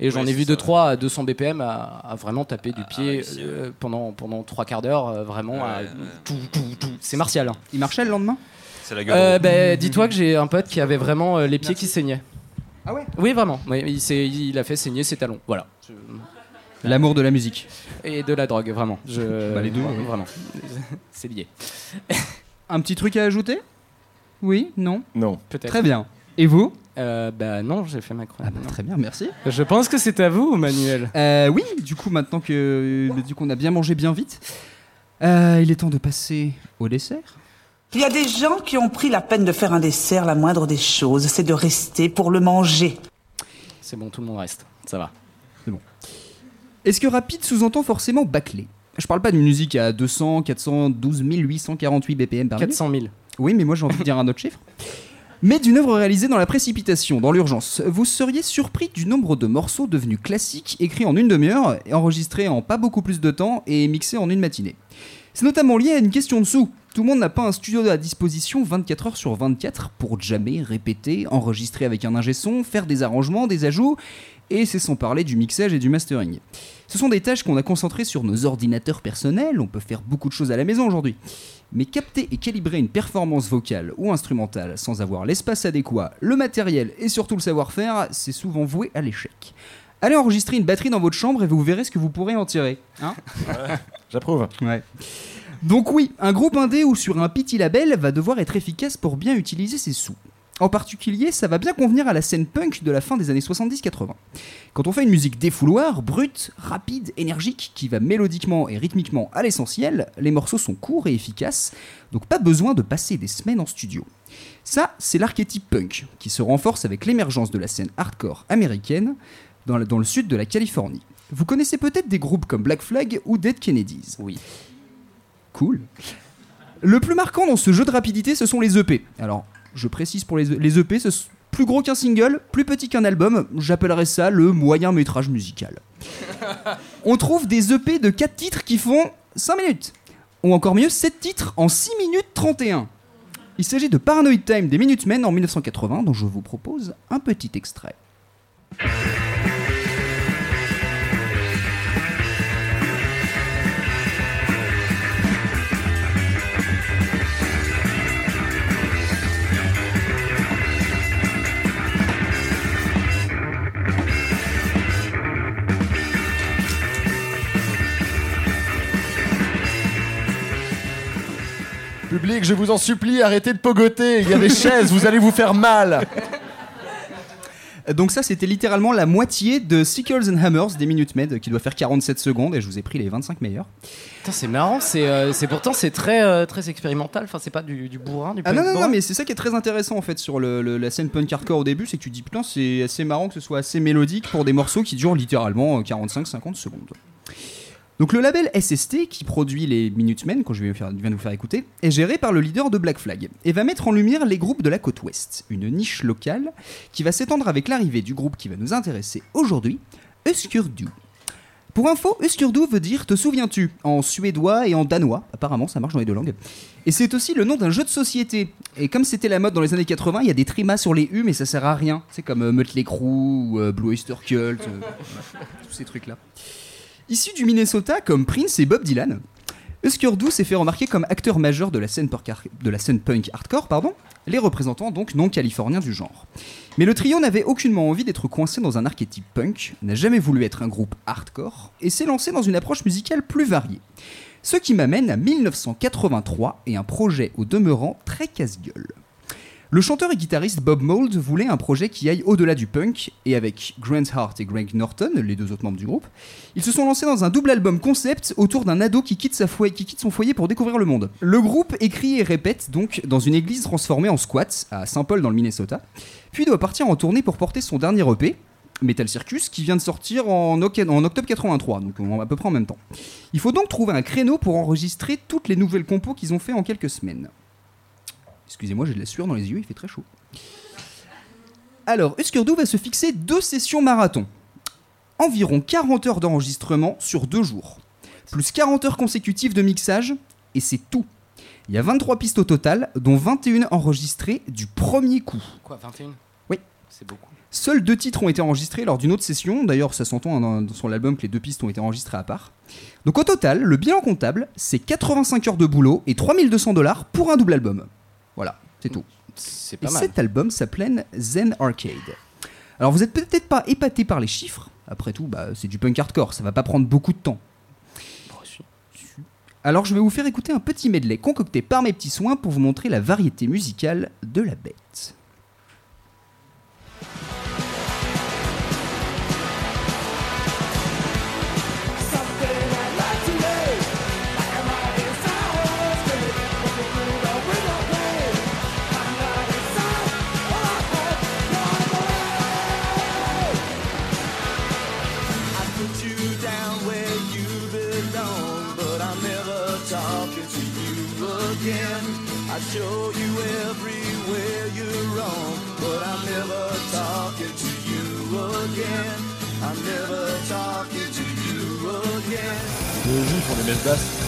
[SPEAKER 1] Et j'en
[SPEAKER 14] Ouais,
[SPEAKER 1] ai vu
[SPEAKER 14] ça,
[SPEAKER 1] 2-3 à 200 BPM à, à vraiment taper du pied euh, pendant, pendant 3 quarts d'heure, euh, vraiment. à tout, tout, tout. C'est martial. hein.
[SPEAKER 2] Il marchait le lendemain
[SPEAKER 14] C'est la gueule.
[SPEAKER 1] Euh, bah, Dis-toi que j'ai un pote qui avait vraiment euh, les pieds qui saignaient.
[SPEAKER 2] Ah ouais
[SPEAKER 1] Oui, vraiment. Ouais, il, s'est- il a fait saigner ses talons. Voilà.
[SPEAKER 2] L'amour de la musique.
[SPEAKER 1] Et de la drogue, vraiment. Je...
[SPEAKER 2] Bah, les deux, oui.
[SPEAKER 1] Vraiment. C'est lié.
[SPEAKER 2] Un petit truc à ajouter? Oui? Non?
[SPEAKER 13] Non.
[SPEAKER 1] Peut-être.
[SPEAKER 2] Très bien. Et vous?
[SPEAKER 1] Euh, Bah non, j'ai fait ma chronique.
[SPEAKER 2] Ah bah, Très bien, merci.
[SPEAKER 1] Je pense que c'est à vous, Manuel.
[SPEAKER 2] Euh, oui, du coup, maintenant que du coup, on a bien mangé bien vite, euh, il est temps de passer au dessert.
[SPEAKER 15] Il y a des gens qui ont pris la peine de faire un dessert, la moindre des choses, c'est de rester pour le manger.
[SPEAKER 1] C'est bon, tout le monde reste. Ça va.
[SPEAKER 2] C'est bon. Est-ce que rapide sous-entend forcément bâclé Je parle pas d'une musique à 200, 412 848 BPM par minute.
[SPEAKER 1] 400 000.
[SPEAKER 2] Oui, mais moi j'ai envie de dire un autre chiffre. Mais d'une œuvre réalisée dans la précipitation, dans l'urgence. Vous seriez surpris du nombre de morceaux devenus classiques, écrits en une demi-heure, enregistrés en pas beaucoup plus de temps et mixés en une matinée. C'est notamment lié à une question de sous. Tout le monde n'a pas un studio à disposition 24 heures sur 24 pour jammer, répéter, enregistrer avec un ingé son, faire des arrangements, des ajouts, et c'est sans parler du mixage et du mastering. Ce sont des tâches qu'on a concentrées sur nos ordinateurs personnels, on peut faire beaucoup de choses à la maison aujourd'hui. Mais capter et calibrer une performance vocale ou instrumentale sans avoir l'espace adéquat, le matériel et surtout le savoir-faire, c'est souvent voué à l'échec. Allez enregistrer une batterie dans votre chambre et vous verrez ce que vous pourrez en tirer. Hein?
[SPEAKER 13] J'approuve.
[SPEAKER 2] Ouais. Donc oui, un groupe indé ou sur un petit label va devoir être efficace pour bien utiliser ses sous. En particulier, ça va bien convenir à la scène punk de la fin des années 70-80. Quand on fait une musique défouloir, brute, rapide, énergique, qui va mélodiquement et rythmiquement à l'essentiel, les morceaux sont courts et efficaces, donc pas besoin de passer des semaines en studio. Ça, c'est l'archétype punk, qui se renforce avec l'émergence de la scène hardcore américaine dans le, dans le sud de la Californie. Vous connaissez peut-être des groupes comme Black Flag ou Dead Kennedys.
[SPEAKER 1] Oui.
[SPEAKER 2] Cool. Le plus marquant dans ce jeu de rapidité, ce sont les EP. Alors, je précise pour les, les EP, c'est plus gros qu'un single, plus petit qu'un album. J'appellerais ça le moyen métrage musical. On trouve des EP de 4 titres qui font 5 minutes. Ou encore mieux, 7 titres en 6 minutes 31. Il s'agit de Paranoid Time des Minutemen en 1980, dont je vous propose un petit extrait.
[SPEAKER 3] Public, je vous en supplie, arrêtez de pogoter. Il y a des chaises, vous allez vous faire mal.
[SPEAKER 2] Donc ça, c'était littéralement la moitié de Sickles and Hammers des Minutemen, qui doit faire 47 secondes, et je vous ai pris les 25 meilleurs.
[SPEAKER 1] Putain, c'est marrant. C'est euh, c'est pourtant c'est très euh, très expérimental. Enfin, c'est pas du, du bourrin, du
[SPEAKER 2] Ah non, non, non, mais c'est ça qui est très intéressant en fait sur le- le- la scène punk hardcore au début, c'est que tu dis putain, c'est assez marrant que ce soit assez mélodique pour des morceaux qui durent littéralement 45-50 secondes. Donc le label SST, qui produit les Minutemen, que je viens de vous faire écouter, est géré par le leader de Black Flag et va mettre en lumière les groupes de la côte ouest, une niche locale qui va s'étendre avec l'arrivée du groupe qui va nous intéresser aujourd'hui, Uskurdu. Pour info, Uskurdu veut dire te souviens-tu en suédois et en danois, apparemment ça marche dans les deux langues. Et c'est aussi le nom d'un jeu de société. Et comme c'était la mode dans les années 80, il y a des trimas sur les U, mais ça sert à rien. C'est comme euh, Mötley Crüe ou euh, Blue Oyster Cult, euh, tous ces trucs-là. Issu du Minnesota comme Prince et Bob Dylan, Uskurdu s'est fait remarquer comme acteur majeur de la scène, punk hardcore, les représentants donc non californiens du genre. Mais le trio n'avait aucunement envie d'être coincé dans un archétype punk, n'a jamais voulu être un groupe hardcore, et s'est lancé dans une approche musicale plus variée. Ce qui m'amène à 1983 et un projet au demeurant très casse-gueule. Le chanteur et guitariste Bob Mould voulait un projet qui aille au-delà du punk, et avec Grant Hart et Greg Norton, les deux autres membres du groupe, ils se sont lancés dans un double album concept autour d'un ado qui quitte, son foyer pour découvrir le monde. Le groupe écrit et répète donc dans une église transformée en squat à Saint Paul dans le Minnesota, puis doit partir en tournée pour porter son dernier EP, Metal Circus, qui vient de sortir en, oc- en octobre 83, donc à peu près en même temps. Il faut donc trouver un créneau pour enregistrer toutes les nouvelles compos qu'ils ont fait en quelques semaines. Excusez-moi, j'ai de la sueur dans les yeux, il fait très chaud. Alors, Uskurdu va se fixer deux sessions marathon. Environ 40 heures d'enregistrement sur deux jours. Plus 40 heures consécutives de mixage, et c'est tout. Il y a 23 pistes au total, dont 21 enregistrées du premier coup.
[SPEAKER 1] Quoi, 21
[SPEAKER 2] Oui.
[SPEAKER 1] C'est beaucoup.
[SPEAKER 2] Seuls deux titres ont été enregistrés lors d'une autre session. D'ailleurs, ça s'entend hein, dans- dans- sur l'album que les deux pistes ont été enregistrées à part. Donc au total, le bilan comptable, c'est 85 heures de boulot et 3200 dollars pour un double album. Voilà, c'est tout.
[SPEAKER 1] C'est
[SPEAKER 2] Et
[SPEAKER 1] pas mal.
[SPEAKER 2] cet album s'appelle Zen Arcade. Alors vous êtes peut-être pas épaté par les chiffres. Après tout, bah, c'est du punk hardcore, ça va pas prendre beaucoup de temps. Alors je vais vous faire écouter un petit medley concocté par mes petits soins pour vous montrer la variété musicale de la bête.
[SPEAKER 9] Les juifs font des messes basses.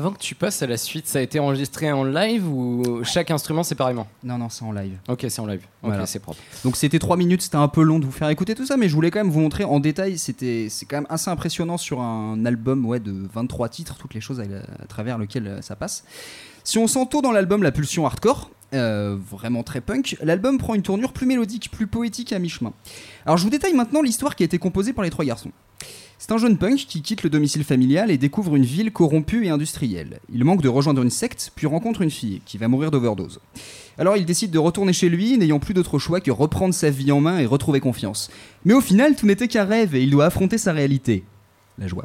[SPEAKER 1] Avant que tu passes à la suite, ça a été enregistré en live ou chaque instrument séparément
[SPEAKER 2] Non, non, c'est en live.
[SPEAKER 1] Ok, c'est en live. Ok,
[SPEAKER 2] Voilà.
[SPEAKER 1] c'est propre.
[SPEAKER 2] Donc c'était 3 minutes, c'était un peu long de vous faire écouter tout ça, mais je voulais quand même vous montrer en détail. C'était, c'est quand même assez impressionnant sur un album ouais, de 23 titres, toutes les choses à, à travers lesquelles euh, ça passe. Si on s'entoure dans l'album la pulsion hardcore, euh, vraiment très punk, l'album prend une tournure plus mélodique, plus poétique à mi-chemin. Alors je vous détaille maintenant l'histoire qui a été composée par les trois garçons. C'est un jeune punk qui quitte le domicile familial et découvre une ville corrompue et industrielle. Il manque de rejoindre une secte, puis rencontre une fille qui va mourir d'overdose. Alors il décide de retourner chez lui, n'ayant plus d'autre choix que reprendre sa vie en main et retrouver confiance. Mais au final, tout n'était qu'un rêve et il doit affronter sa réalité. La joie.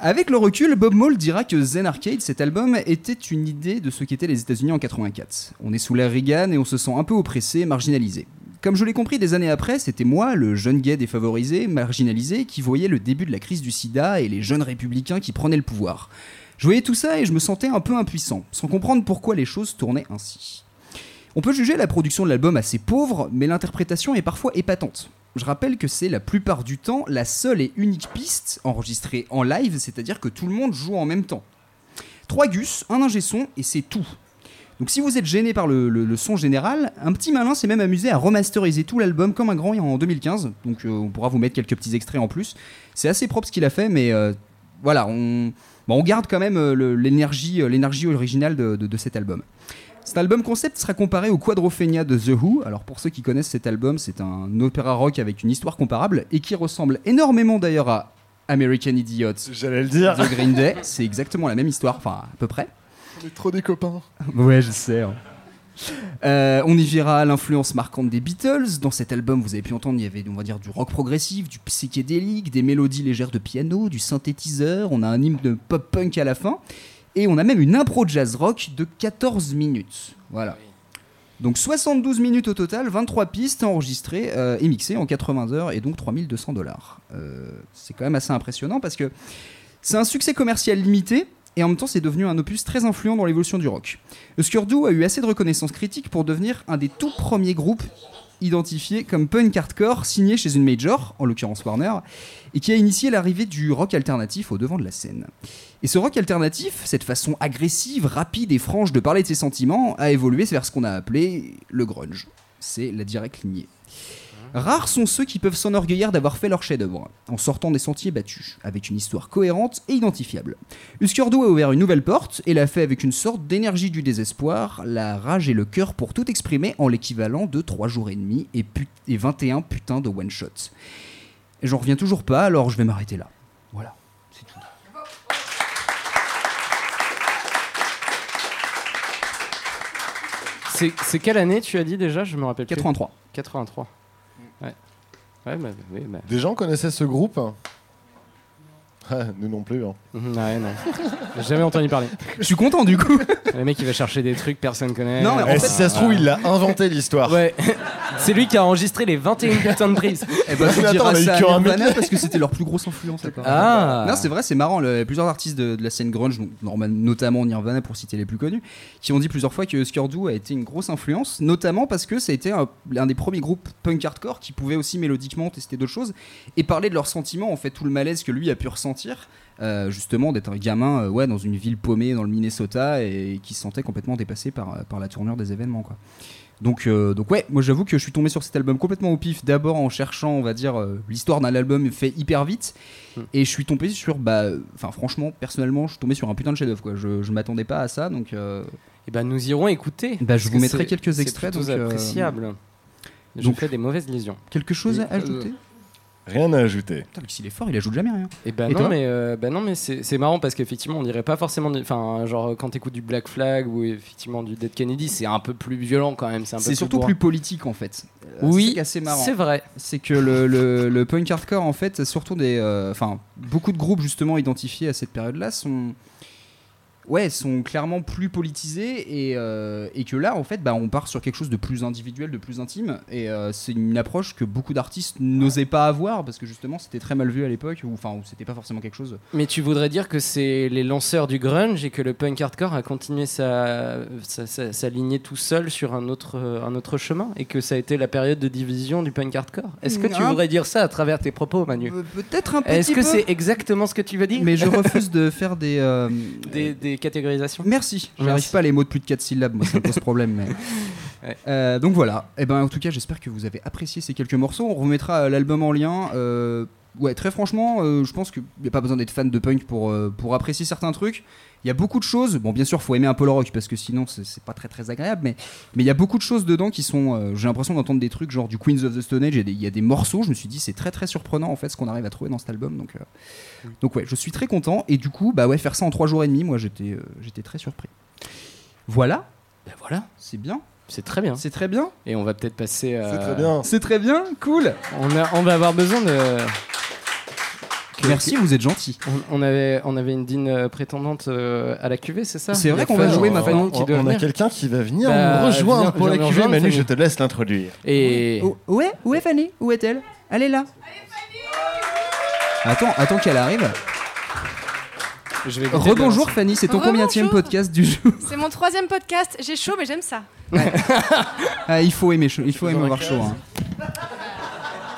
[SPEAKER 2] Avec le recul, Bob Maul dira que Zen Arcade, cet album, était une idée de ce qu'étaient les États-Unis en 84. On est sous l'ère Reagan et on se sent un peu oppressé, marginalisé. Comme je l'ai compris des années après, c'était moi, le jeune gay défavorisé, marginalisé, qui voyait le début de la crise du sida et les jeunes républicains qui prenaient le pouvoir. Je voyais tout ça et je me sentais un peu impuissant, sans comprendre pourquoi les choses tournaient ainsi. On peut juger la production de l'album assez pauvre, mais l'interprétation est parfois épatante. Je rappelle que c'est la plupart du temps la seule et unique piste enregistrée en live, c'est-à-dire que tout le monde joue en même temps. Trois gus, un ingé son et c'est tout. Donc si vous êtes gêné par le, le- le son général, un petit malin s'est même amusé à remasteriser tout l'album comme un grand en 2015. Donc euh, on pourra vous mettre quelques petits extraits en plus. C'est assez propre ce qu'il a fait, mais euh, voilà, on, bon, on garde quand même euh, l'énergie l'énergie originale de, de- de cet album. Cet album concept sera comparé au Quadrophenia de The Who. Alors pour ceux qui connaissent cet album, c'est un opéra rock avec une histoire comparable et qui ressemble énormément d'ailleurs à American Idiot.
[SPEAKER 3] J'allais le dire.
[SPEAKER 2] De Green Day. C'est exactement la même histoire, enfin à peu près.
[SPEAKER 3] On trop des copains.
[SPEAKER 2] Ouais, je sais. hein. Euh, on y verra l'influence marquante des Beatles. Dans cet album, vous avez pu entendre, il y avait, on va dire, du rock progressif, du psychédélique, des mélodies légères de piano, du synthétiseur. On a un hymne de pop punk à la fin. Et on a même une impro jazz rock de 14 minutes. Voilà. Donc 72 minutes au total, 23 pistes enregistrées euh, et mixées en 80 heures et donc 3200 dollars. Euh, c'est quand même assez impressionnant parce que c'est un succès commercial limité et en même temps c'est devenu un opus très influent dans l'évolution du rock. Oscurdo a eu assez de reconnaissance critique pour devenir un des tout premiers groupes identifiés comme punk hardcore signé chez une major, en l'occurrence Warner, et qui a initié l'arrivée du rock alternatif au devant de la scène. Et ce rock alternatif, cette façon agressive, rapide et franche de parler de ses sentiments, a évolué vers ce qu'on a appelé le grunge. C'est la directe lignée. Rares sont ceux qui peuvent s'enorgueillir d'avoir fait leur chef-d'œuvre, en sortant des sentiers battus, avec une histoire cohérente et identifiable. Uskurdo a ouvert une nouvelle porte et l'a fait avec une sorte d'énergie du désespoir, la rage et le cœur pour tout exprimer en l'équivalent de 3 jours et demi et, put- et 21 putains de one-shot. Et j'en reviens toujours pas, alors je vais m'arrêter là. Voilà.
[SPEAKER 1] C'est c'est quelle année tu as dit déjà? Je me rappelle plus.
[SPEAKER 2] 83.
[SPEAKER 1] 83. Ouais. Ouais, oui.
[SPEAKER 3] Des gens connaissaient ce groupe Ah, Nous non plus. Hein.
[SPEAKER 1] Mhm, ouais, non. J'ai jamais entendu parler.
[SPEAKER 2] Je suis content du coup.
[SPEAKER 1] Le mec il va chercher des trucs personne connaît.
[SPEAKER 2] Non, mais en
[SPEAKER 3] Eh,
[SPEAKER 2] fait-
[SPEAKER 3] si ça se trouve, il a inventé l'histoire.
[SPEAKER 1] Ouais. C'est lui qui a enregistré les 21 putains de prises.
[SPEAKER 2] Eh ben,
[SPEAKER 3] on a eu
[SPEAKER 2] ça à Nirvana parce que c'était leur plus grosse influence.
[SPEAKER 1] Ah.
[SPEAKER 2] Non, c'est vrai, c'est marrant. le- plusieurs artistes de, de la scène grunge, notamment Nirvana pour citer les plus connus, qui ont dit plusieurs fois que Skurdu a été une grosse influence, notamment parce que ça a été un, l'un des premiers groupes punk hardcore qui pouvaient aussi mélodiquement tester d'autres choses et parler de leurs sentiments, en fait, tout le malaise que lui a pu ressentir. euh, justement d'être un gamin euh, ouais, dans une ville paumée dans le Minnesota et qui se sentait complètement dépassé par, euh, par la tournure des événements quoi. Donc, euh, donc ouais, moi j'avoue que je suis tombé sur cet album complètement au pif, d'abord en cherchant, on va dire, euh, l'histoire d'un album fait hyper vite, et je suis tombé sur, bah, enfin franchement, personnellement, je suis tombé sur un putain de chef-d'œuvre, quoi. Je, je m'attendais pas à ça, donc. euh,
[SPEAKER 1] Et ben nous irons écouter.
[SPEAKER 2] Bah, je vous mettrai
[SPEAKER 1] c'est-
[SPEAKER 2] quelques
[SPEAKER 1] c'est
[SPEAKER 2] extraits, donc, euh,
[SPEAKER 1] appréciable. Je
[SPEAKER 2] donc-
[SPEAKER 1] fais des mauvaises lisions.
[SPEAKER 2] Quelque chose à ajouter?
[SPEAKER 3] Rien à ajouter.
[SPEAKER 2] Putain, mais s'il est fort, il ajoute jamais rien.
[SPEAKER 1] Et ben
[SPEAKER 2] Et
[SPEAKER 1] non,
[SPEAKER 2] toi
[SPEAKER 1] mais, euh, bah non, mais c'est c'est marrant parce qu'effectivement, on dirait pas forcément. Enfin, genre, quand t'écoutes du Black Flag ou effectivement du Dead Kennedy, c'est un peu plus violent quand même. C'est un peu
[SPEAKER 2] C'est surtout
[SPEAKER 1] bourrin.
[SPEAKER 2] plus politique en fait. Euh,
[SPEAKER 1] Oui,
[SPEAKER 2] c'est marrant.
[SPEAKER 1] c'est vrai.
[SPEAKER 2] C'est que le, le- le punk hardcore en fait, surtout des, euh, enfin beaucoup de groupes justement identifiés à cette période-là sont ouais, sont clairement plus politisés et, euh, et que là, en fait, bah, on part sur quelque chose de plus individuel, de plus intime. Et euh, c'est une approche que beaucoup d'artistes n'osaient pas avoir parce que justement, c'était très mal vu à l'époque, ou enfin, c'était pas forcément quelque chose.
[SPEAKER 1] Mais tu voudrais dire que c'est les lanceurs du grunge et que le punk hardcore a continué sa, sa, sa- sa lignée tout seul sur un autre, euh, un autre chemin et que ça a été la période de division du punk hardcore? Est-ce que tu
[SPEAKER 2] Un-
[SPEAKER 1] voudrais dire ça à travers tes propos, Manu?
[SPEAKER 2] Peut-être un petit
[SPEAKER 1] Est-ce que
[SPEAKER 2] peu.
[SPEAKER 1] c'est exactement ce que tu veux dire?
[SPEAKER 2] Mais je refuse de faire des. euh,
[SPEAKER 1] des, des catégorisations
[SPEAKER 2] Merci. J'arrive pas à les mots de plus de 4 syllabes, moi ça me pose problème. Mais...
[SPEAKER 1] Ouais.
[SPEAKER 2] Euh, donc voilà. Et ben en tout cas, j'espère que vous avez apprécié ces quelques morceaux. On remettra euh, l'album en lien. Euh, ouais, très franchement, euh, je pense qu'il n'y a pas besoin d'être fan de punk pour, pour apprécier certains trucs. Il y a beaucoup de choses. Bon, bien sûr, faut aimer un peu le rock parce que sinon c'est pas très très agréable. Mais mais il y a beaucoup de choses dedans qui sont. euh, J'ai l'impression d'entendre des trucs genre du Queens of the Stone Age. Il y a des morceaux. Je me suis dit c'est très très surprenant en fait ce qu'on arrive à trouver dans cet album. Donc euh, donc ouais, je suis très content. Et du coup, bah ouais, faire ça en 3 jours et demi, moi j'étais euh, j'étais très surpris. Voilà.
[SPEAKER 1] Ben voilà,
[SPEAKER 2] C'est bien.
[SPEAKER 1] c'est très bien.
[SPEAKER 2] C'est très bien.
[SPEAKER 1] Et on va peut-être passer. à-
[SPEAKER 3] C'est très bien.
[SPEAKER 2] C'est très bien. Cool.
[SPEAKER 1] On, a, on va avoir besoin de. Que-
[SPEAKER 2] Merci, vous êtes gentil.
[SPEAKER 1] On, on avait, on avait une digne euh, prétendante euh, à la QV, c'est ça?
[SPEAKER 2] C'est vrai qu'on va
[SPEAKER 1] Fanny-
[SPEAKER 2] jouer, ma
[SPEAKER 1] Fanny
[SPEAKER 2] Fanny,
[SPEAKER 1] qui
[SPEAKER 3] On,
[SPEAKER 1] doit
[SPEAKER 3] on a quelqu'un qui va venir
[SPEAKER 1] Bah,
[SPEAKER 3] nous rejoindre
[SPEAKER 1] viens-
[SPEAKER 3] pour la
[SPEAKER 1] viens rejoindre,
[SPEAKER 3] Manu,
[SPEAKER 1] Fanny.
[SPEAKER 3] je te laisse l'introduire.
[SPEAKER 1] Et
[SPEAKER 2] Oh, où est Où est Fanny? Où est-elle? Elle est là. Attends, attends qu'elle arrive. Rebonjour. Fanny, c'est ton combienième podcast du jour?
[SPEAKER 16] C'est mon troisième podcast. J'ai chaud, mais j'aime ça.
[SPEAKER 2] Ah, il faut aimer, chaud- il faut aimer avoir chaud. hein.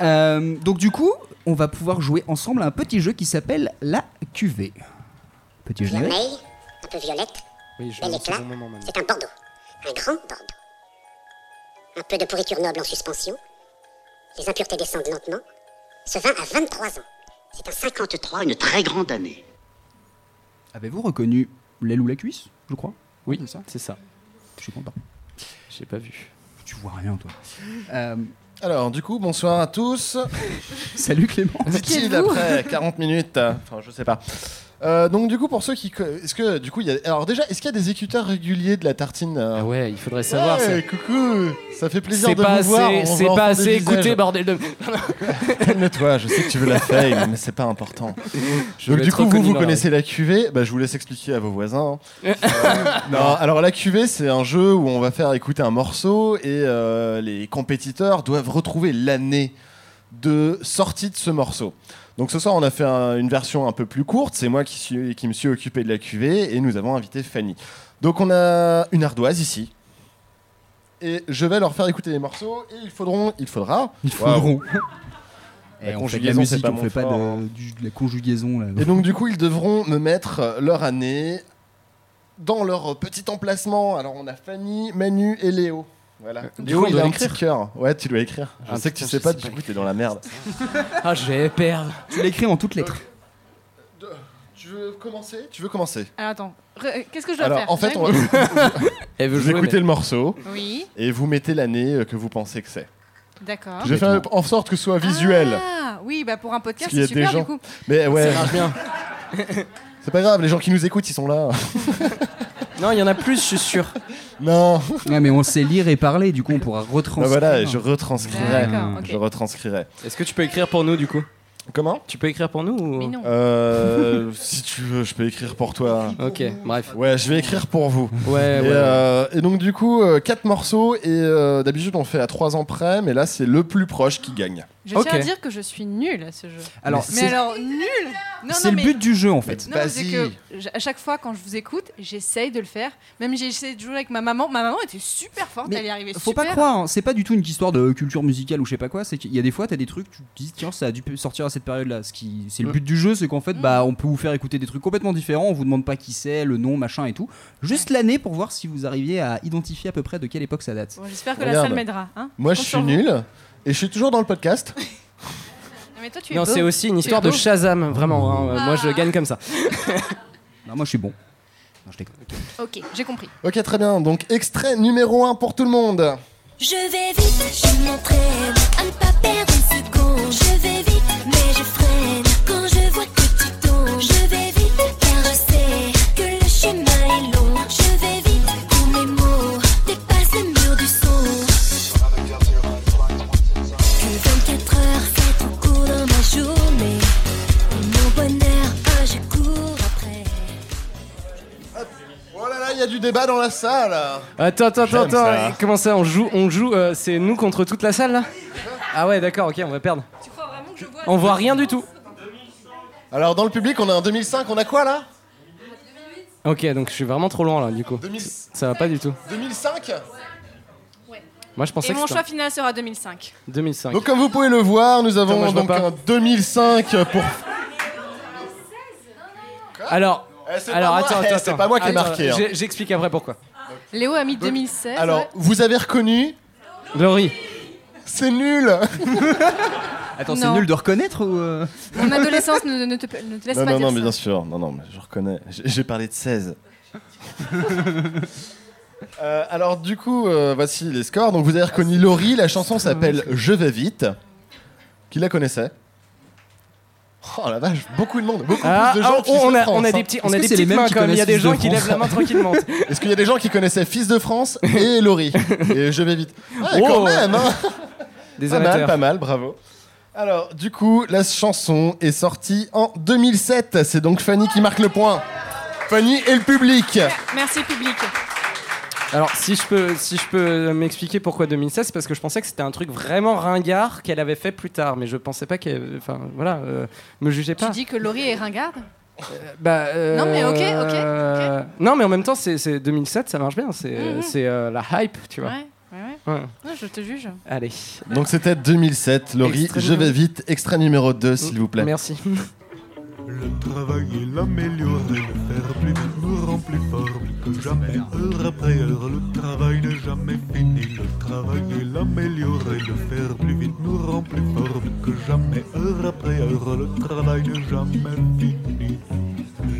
[SPEAKER 2] Euh, donc du coup, on va pouvoir jouer ensemble à un petit jeu qui s'appelle la QV. Petit générique.
[SPEAKER 17] Vermeil, un peu violette,
[SPEAKER 1] Oui, je
[SPEAKER 17] bel éclat, c'est un Bordeaux. Un grand Bordeaux. Un peu de pourriture noble en suspension. Les impuretés descendent lentement. Ce vin a 23 ans. C'est un 53, une très grande année.
[SPEAKER 2] Avez-vous reconnu l'aile ou la cuisse, je crois?
[SPEAKER 1] Oui,
[SPEAKER 2] c'est ça?
[SPEAKER 1] c'est ça.
[SPEAKER 2] Je suis content.
[SPEAKER 1] J'ai pas vu.
[SPEAKER 2] Tu vois rien toi. Euh,
[SPEAKER 3] Alors, du coup, bonsoir à tous.
[SPEAKER 2] salut Clément.
[SPEAKER 3] Dit-il après 40 minutes. Enfin, je sais pas. Euh, donc, du coup, pour ceux qui. Est-ce que, du coup, il y a. Alors, déjà, est-ce qu'il y a des écuteurs réguliers de la tartine euh
[SPEAKER 1] Ah ouais, il faudrait savoir.
[SPEAKER 3] Ouais,
[SPEAKER 1] ça.
[SPEAKER 3] coucou Ça fait plaisir
[SPEAKER 1] C'est
[SPEAKER 3] de
[SPEAKER 1] pas
[SPEAKER 3] vous voir.
[SPEAKER 1] assez, c'est pas assez écouté, bordel de.
[SPEAKER 3] Calme-toi, je sais que tu veux la fame, mais c'est pas important.
[SPEAKER 1] Je
[SPEAKER 3] Donc du coup, vous, connaissez la cuvée, bah, je vous laisse expliquer à vos voisins. Euh, non, alors la cuvée, c'est un jeu où on va faire écouter un morceau et euh, les compétiteurs doivent retrouver l'année de sortie de ce morceau. Donc ce soir, on a fait un- une version un peu plus courte. C'est moi qui, suis, qui me suis occupé de la cuvée et nous avons invité Fanny. Donc on a une ardoise ici. Et je vais leur faire écouter les morceaux et il faudront, il faudra. Waouh.
[SPEAKER 2] faudront.
[SPEAKER 3] La
[SPEAKER 2] on fait de la
[SPEAKER 3] conjugaison, c'est
[SPEAKER 2] musique,
[SPEAKER 3] pas
[SPEAKER 2] on
[SPEAKER 3] mon
[SPEAKER 2] fait pas
[SPEAKER 3] fort,
[SPEAKER 2] de, du- de la conjugaison là.
[SPEAKER 3] Et donc du coup, ils devront me mettre leur année dans leur petit emplacement. Alors on a Fanny, Manu et Léo. Voilà.
[SPEAKER 1] Du
[SPEAKER 3] Léo,
[SPEAKER 1] coup, on
[SPEAKER 3] il
[SPEAKER 1] doit
[SPEAKER 3] a un
[SPEAKER 1] écrire.
[SPEAKER 3] petit cœur. Ouais, tu dois écrire. Je
[SPEAKER 1] Ah,
[SPEAKER 3] sais que tu sais pas, du coup, t'es dans la merde.
[SPEAKER 1] Ah, je vais perdre.
[SPEAKER 2] Tu l'écris en toutes lettres.
[SPEAKER 3] Tu veux commencer? Tu veux commencer
[SPEAKER 16] Alors attends, qu'est-ce que je dois
[SPEAKER 3] Alors
[SPEAKER 16] faire
[SPEAKER 3] en fait, on va...
[SPEAKER 1] Elle veut
[SPEAKER 3] vous
[SPEAKER 1] jouer.
[SPEAKER 3] écoutez le morceau
[SPEAKER 16] Oui,
[SPEAKER 3] et vous mettez l'année euh, que vous pensez que c'est.
[SPEAKER 16] d'accord.
[SPEAKER 3] Je vais faire en sorte que ce soit visuel.
[SPEAKER 16] Ah, oui, bah pour un podcast, c'est
[SPEAKER 3] des
[SPEAKER 16] super
[SPEAKER 3] gens-
[SPEAKER 16] du coup.
[SPEAKER 3] Mais ouais,
[SPEAKER 1] Ça marche bien.
[SPEAKER 3] c'est pas grave, les gens qui nous écoutent, ils sont là.
[SPEAKER 1] Non, il y en a plus, je suis sûr.
[SPEAKER 3] non.
[SPEAKER 2] Ouais, mais on sait lire et parler, du coup on pourra
[SPEAKER 3] Bah
[SPEAKER 2] retranscrire.
[SPEAKER 3] voilà, je retranscrirai.
[SPEAKER 16] D'accord, ok.
[SPEAKER 3] Je retranscrirai.
[SPEAKER 1] Est-ce que tu peux écrire pour nous, du coup?
[SPEAKER 3] Comment?
[SPEAKER 1] Tu peux écrire pour nous ou...
[SPEAKER 16] Mais non.
[SPEAKER 3] Euh, si tu veux, je peux écrire pour toi.
[SPEAKER 1] Ok, bref.
[SPEAKER 3] Ouais, je vais écrire pour vous.
[SPEAKER 1] Ouais,
[SPEAKER 3] et,
[SPEAKER 1] ouais.
[SPEAKER 3] euh, et donc du coup, euh, quatre morceaux et euh, d'habitude on fait à trois ans près, mais là c'est le plus proche qui gagne.
[SPEAKER 16] Je
[SPEAKER 1] Ok.
[SPEAKER 16] tiens à dire que je suis nulle à ce jeu.
[SPEAKER 2] Alors,
[SPEAKER 16] mais
[SPEAKER 2] c'est-
[SPEAKER 16] alors, nulle
[SPEAKER 2] c'est le
[SPEAKER 16] mais-
[SPEAKER 2] but du jeu en fait.
[SPEAKER 16] Non, que à chaque fois quand je vous écoute, j'essaye de le faire. Même j'ai essayé de jouer avec ma maman. Ma maman était super forte,
[SPEAKER 2] Mais
[SPEAKER 16] elle y arrivait
[SPEAKER 2] Faut
[SPEAKER 16] super.
[SPEAKER 2] pas croire, hein, c'est pas du tout une histoire de culture musicale ou je sais pas quoi, c'est qu'il y a des fois t'as des trucs, tu te dis tiens ça a dû sortir à cette période là. Ce qui, c'est le but du jeu, c'est qu'en fait bah on peut vous faire écouter des trucs complètement différents, on vous demande pas qui c'est, le nom, machin et tout. Juste l'année pour voir si vous arriviez à identifier à peu près de quelle époque ça date.
[SPEAKER 16] Bon, J'espère que la salle m'aidera. hein.
[SPEAKER 3] Moi
[SPEAKER 16] Je
[SPEAKER 3] suis nul et je suis toujours dans le podcast.
[SPEAKER 16] Non, mais toi, tu es
[SPEAKER 1] Non,
[SPEAKER 16] beau.
[SPEAKER 1] c'est aussi une histoire de. Shazam, vraiment. hein. Euh, Moi, je
[SPEAKER 16] Ah.
[SPEAKER 1] gagne comme ça.
[SPEAKER 2] Non, moi je suis bon. Non, je déconne.
[SPEAKER 16] Ok, j'ai compris.
[SPEAKER 3] Ok très bien, donc extrait numéro 1 pour tout le monde.
[SPEAKER 10] Je vais vite, je m'entraîne à ne pas perdre une seconde. Je vais vite, mais je freine
[SPEAKER 3] a du débat dans la salle.
[SPEAKER 1] Attends, attends,
[SPEAKER 3] J'aime
[SPEAKER 1] attends,
[SPEAKER 3] ça.
[SPEAKER 1] Comment ça, on joue, on joue, euh, c'est nous contre toute la salle là? Ah ouais, d'accord, ok, on va perdre. On voit rien du tout.
[SPEAKER 3] Alors dans le public, on a un 2005, on a quoi là?
[SPEAKER 1] Ok, donc je suis vraiment trop loin là, du coup. Ça va pas du tout.
[SPEAKER 3] 2005
[SPEAKER 1] Moi, je pensais
[SPEAKER 16] Et
[SPEAKER 1] que
[SPEAKER 16] mon
[SPEAKER 1] c'était
[SPEAKER 16] choix final sera 2005.
[SPEAKER 1] 2005.
[SPEAKER 3] Donc comme vous pouvez le voir, nous avons
[SPEAKER 1] Attends, moi, je vois
[SPEAKER 3] donc
[SPEAKER 1] pas.
[SPEAKER 3] un 2005 pour...
[SPEAKER 1] Alors,
[SPEAKER 3] Eh, c'est
[SPEAKER 1] alors
[SPEAKER 3] pas moi,
[SPEAKER 1] attends,
[SPEAKER 3] eh,
[SPEAKER 1] attends,
[SPEAKER 3] c'est pas moi qui ai
[SPEAKER 1] Attends,
[SPEAKER 3] marqué, hein.
[SPEAKER 1] j'ai- J'explique après pourquoi.
[SPEAKER 16] Léo a mis 2016.
[SPEAKER 3] Alors,
[SPEAKER 16] ouais.
[SPEAKER 3] vous avez reconnu
[SPEAKER 1] Laurie.
[SPEAKER 3] C'est nul
[SPEAKER 2] Attends, c'est
[SPEAKER 16] Non.
[SPEAKER 2] nul de reconnaître ou. euh
[SPEAKER 16] Mon adolescence ne, ne te, ne te laisse
[SPEAKER 3] Non,
[SPEAKER 16] pas
[SPEAKER 3] non,
[SPEAKER 16] dire
[SPEAKER 3] non, mais
[SPEAKER 16] ça.
[SPEAKER 3] bien sûr. Non, non, mais je reconnais. J'ai j'ai parlé de 16. Euh, alors, du coup, euh, voici les scores. Donc, vous avez reconnu Laurie. La chanson s'appelle Je vais vite. Qui la connaissait? Oh la vache, beaucoup de monde, beaucoup
[SPEAKER 1] Ah,
[SPEAKER 3] plus de gens
[SPEAKER 1] ah,
[SPEAKER 3] qui
[SPEAKER 1] on,
[SPEAKER 3] sont
[SPEAKER 1] a,
[SPEAKER 3] France,
[SPEAKER 1] on a des petits, on a des petites mains quand même. Il y a des gens qui lèvent la main tranquillement.
[SPEAKER 3] Est-ce qu'il y a des gens qui connaissaient Fils de France et Laurie? Et je vais vite. Ah, quand
[SPEAKER 1] Oh.
[SPEAKER 3] même hein.
[SPEAKER 1] Des
[SPEAKER 3] Pas mal, pas mal, bravo. Alors, du coup, la chanson est sortie en 2007. C'est donc Fanny qui marque le point. Fanny et le public.
[SPEAKER 16] Merci public.
[SPEAKER 1] Alors, si je peux, si je peux m'expliquer pourquoi 2016, c'est parce que je pensais que c'était un truc vraiment ringard qu'elle avait fait plus tard, mais je pensais pas qu'elle. Enfin, voilà, euh, me jugez pas.
[SPEAKER 16] Tu dis que Laurie est ringarde?
[SPEAKER 1] Bah, euh,
[SPEAKER 16] Non, mais ok, ok,
[SPEAKER 1] euh, Non, mais en même temps, c'est c'est 2007, ça marche bien. C'est
[SPEAKER 16] Mhm.
[SPEAKER 1] c'est, euh, la hype, tu vois.
[SPEAKER 16] Ouais, ouais, ouais. Je te juge.
[SPEAKER 1] Allez.
[SPEAKER 3] Donc c'était 2007. Laurie, je vais vite. Extrait numéro 2, s'il vous plaît.
[SPEAKER 1] Merci.
[SPEAKER 18] Le travail et l'améliorer, le faire plus vite nous rend plus fort, plus que jamais, heure après heure. Le travail n'est jamais fini. Le travail et l'améliorer, le faire plus vite nous rend plus fort, plus que jamais, heure après heure. Le travail n'est jamais fini.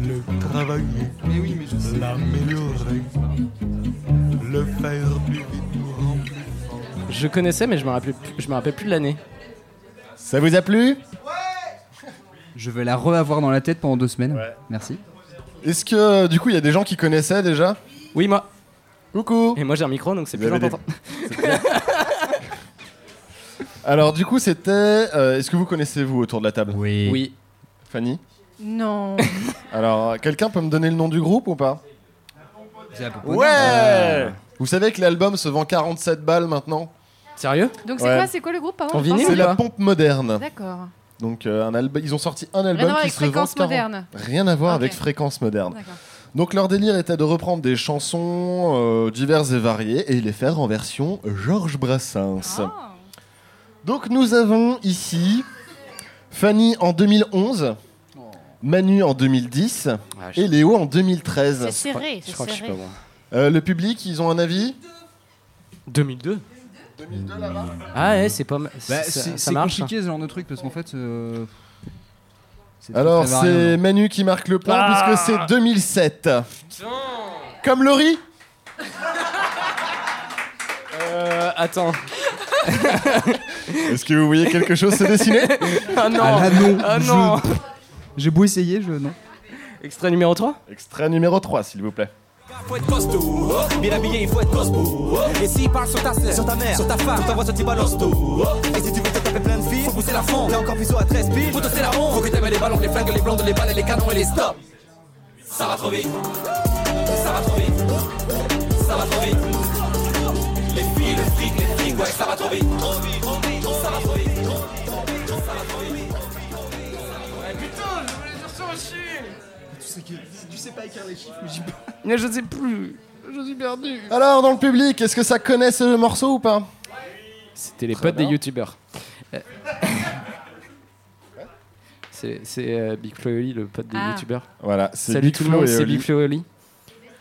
[SPEAKER 18] Le travailler, l'améliorer, le faire plus vite nous rend plus fort.
[SPEAKER 1] Je connaissais, mais je me rappelle, plus- je me rappelle plus de l'année.
[SPEAKER 3] Ça vous a plu?
[SPEAKER 2] Je vais la re-avoir dans la tête pendant deux semaines. Merci.
[SPEAKER 3] Est-ce que du coup il y a des gens qui connaissaient déjà?
[SPEAKER 1] Oui, moi.
[SPEAKER 3] Coucou.
[SPEAKER 1] Et moi, j'ai un micro, donc c'est plus
[SPEAKER 3] des-
[SPEAKER 1] important.
[SPEAKER 3] Alors du coup c'était... euh, Est-ce que vous connaissez vous autour de la table?
[SPEAKER 2] Oui.
[SPEAKER 1] Oui.
[SPEAKER 3] Fanny?
[SPEAKER 16] Non.
[SPEAKER 3] Alors quelqu'un peut me donner le nom du groupe ou pas? Ouais
[SPEAKER 1] Euh.
[SPEAKER 3] Vous savez que l'album se vend 47 balles maintenant?
[SPEAKER 1] Sérieux?
[SPEAKER 16] Donc c'est
[SPEAKER 3] Ouais.
[SPEAKER 16] quoi C'est quoi le groupe pardon?
[SPEAKER 3] C'est la pompe moderne.
[SPEAKER 16] D'accord.
[SPEAKER 3] Donc euh, un album, ils ont sorti un album qui
[SPEAKER 16] avec
[SPEAKER 3] se vend
[SPEAKER 16] Fréquence
[SPEAKER 3] 40
[SPEAKER 16] moderne.
[SPEAKER 3] Rien à voir
[SPEAKER 16] Ok.
[SPEAKER 3] avec fréquence moderne.
[SPEAKER 16] D'accord.
[SPEAKER 3] Donc leur délire était de reprendre des chansons euh, diverses et variées et les faire en version Georges Brassens.
[SPEAKER 16] Ah.
[SPEAKER 3] Donc nous avons ici Fanny en 2011, Manu en 2010
[SPEAKER 1] Ah, je-
[SPEAKER 3] et Léo en 2013.
[SPEAKER 16] C'est serré,
[SPEAKER 1] Je
[SPEAKER 16] c'est
[SPEAKER 1] crois que je suis
[SPEAKER 16] serré.
[SPEAKER 1] pas bon.
[SPEAKER 3] Euh, le public, ils ont un avis?
[SPEAKER 1] 2002
[SPEAKER 3] 2002 là-bas
[SPEAKER 1] Ah ouais, c'est pas mal.
[SPEAKER 2] Bah,
[SPEAKER 1] ça, ça
[SPEAKER 2] c'est
[SPEAKER 1] marche.
[SPEAKER 2] compliqué ce genre de truc parce qu'en fait. euh,
[SPEAKER 3] Alors c'est Manu qui marque le point
[SPEAKER 1] Ah.
[SPEAKER 3] puisque c'est 2007. Comme Laurie
[SPEAKER 1] Euh, attends.
[SPEAKER 3] Est-ce que vous voyez quelque chose se dessiner
[SPEAKER 1] Ah non.
[SPEAKER 2] Ah là, non.
[SPEAKER 1] Ah non.
[SPEAKER 2] J'ai beau essayer, je. Non.
[SPEAKER 1] Extrait numéro 3
[SPEAKER 3] Extrait numéro 3 s'il vous plaît.
[SPEAKER 19] Faut être costaud, bien habillé, il faut être costaud. Et s'il parle sur ta sœur, sur ta mère, sur ta femme, ta voiture, tu balances tout. Et si tu veux te taper plein de filles, faut pousser la fond. T'es encore plus à 13 piles, faut tosser la ronde. Faut que t'aimes les ballons, les flingues, les blondes, les balles, les canons et les stops. Ça va trop vite. Ça va trop vite. Ça va trop vite.
[SPEAKER 2] Tu sais pas écrire les chiffres, mais j'y
[SPEAKER 1] Mais je sais plus. Je suis perdu.
[SPEAKER 3] Alors dans le public, est-ce que ça connaît ce morceau ou pas?
[SPEAKER 1] C'était les
[SPEAKER 3] Très
[SPEAKER 1] potes des youtubeurs. Euh, C'est c'est, euh, Big Flo et Oli, le pote des
[SPEAKER 16] Ah.
[SPEAKER 1] youtubeurs.
[SPEAKER 3] Voilà, c'est
[SPEAKER 1] Salut
[SPEAKER 3] Big
[SPEAKER 1] tout le
[SPEAKER 3] Flo
[SPEAKER 1] monde,
[SPEAKER 3] et
[SPEAKER 1] c'est
[SPEAKER 3] Oli.
[SPEAKER 1] Big Flo et Oli.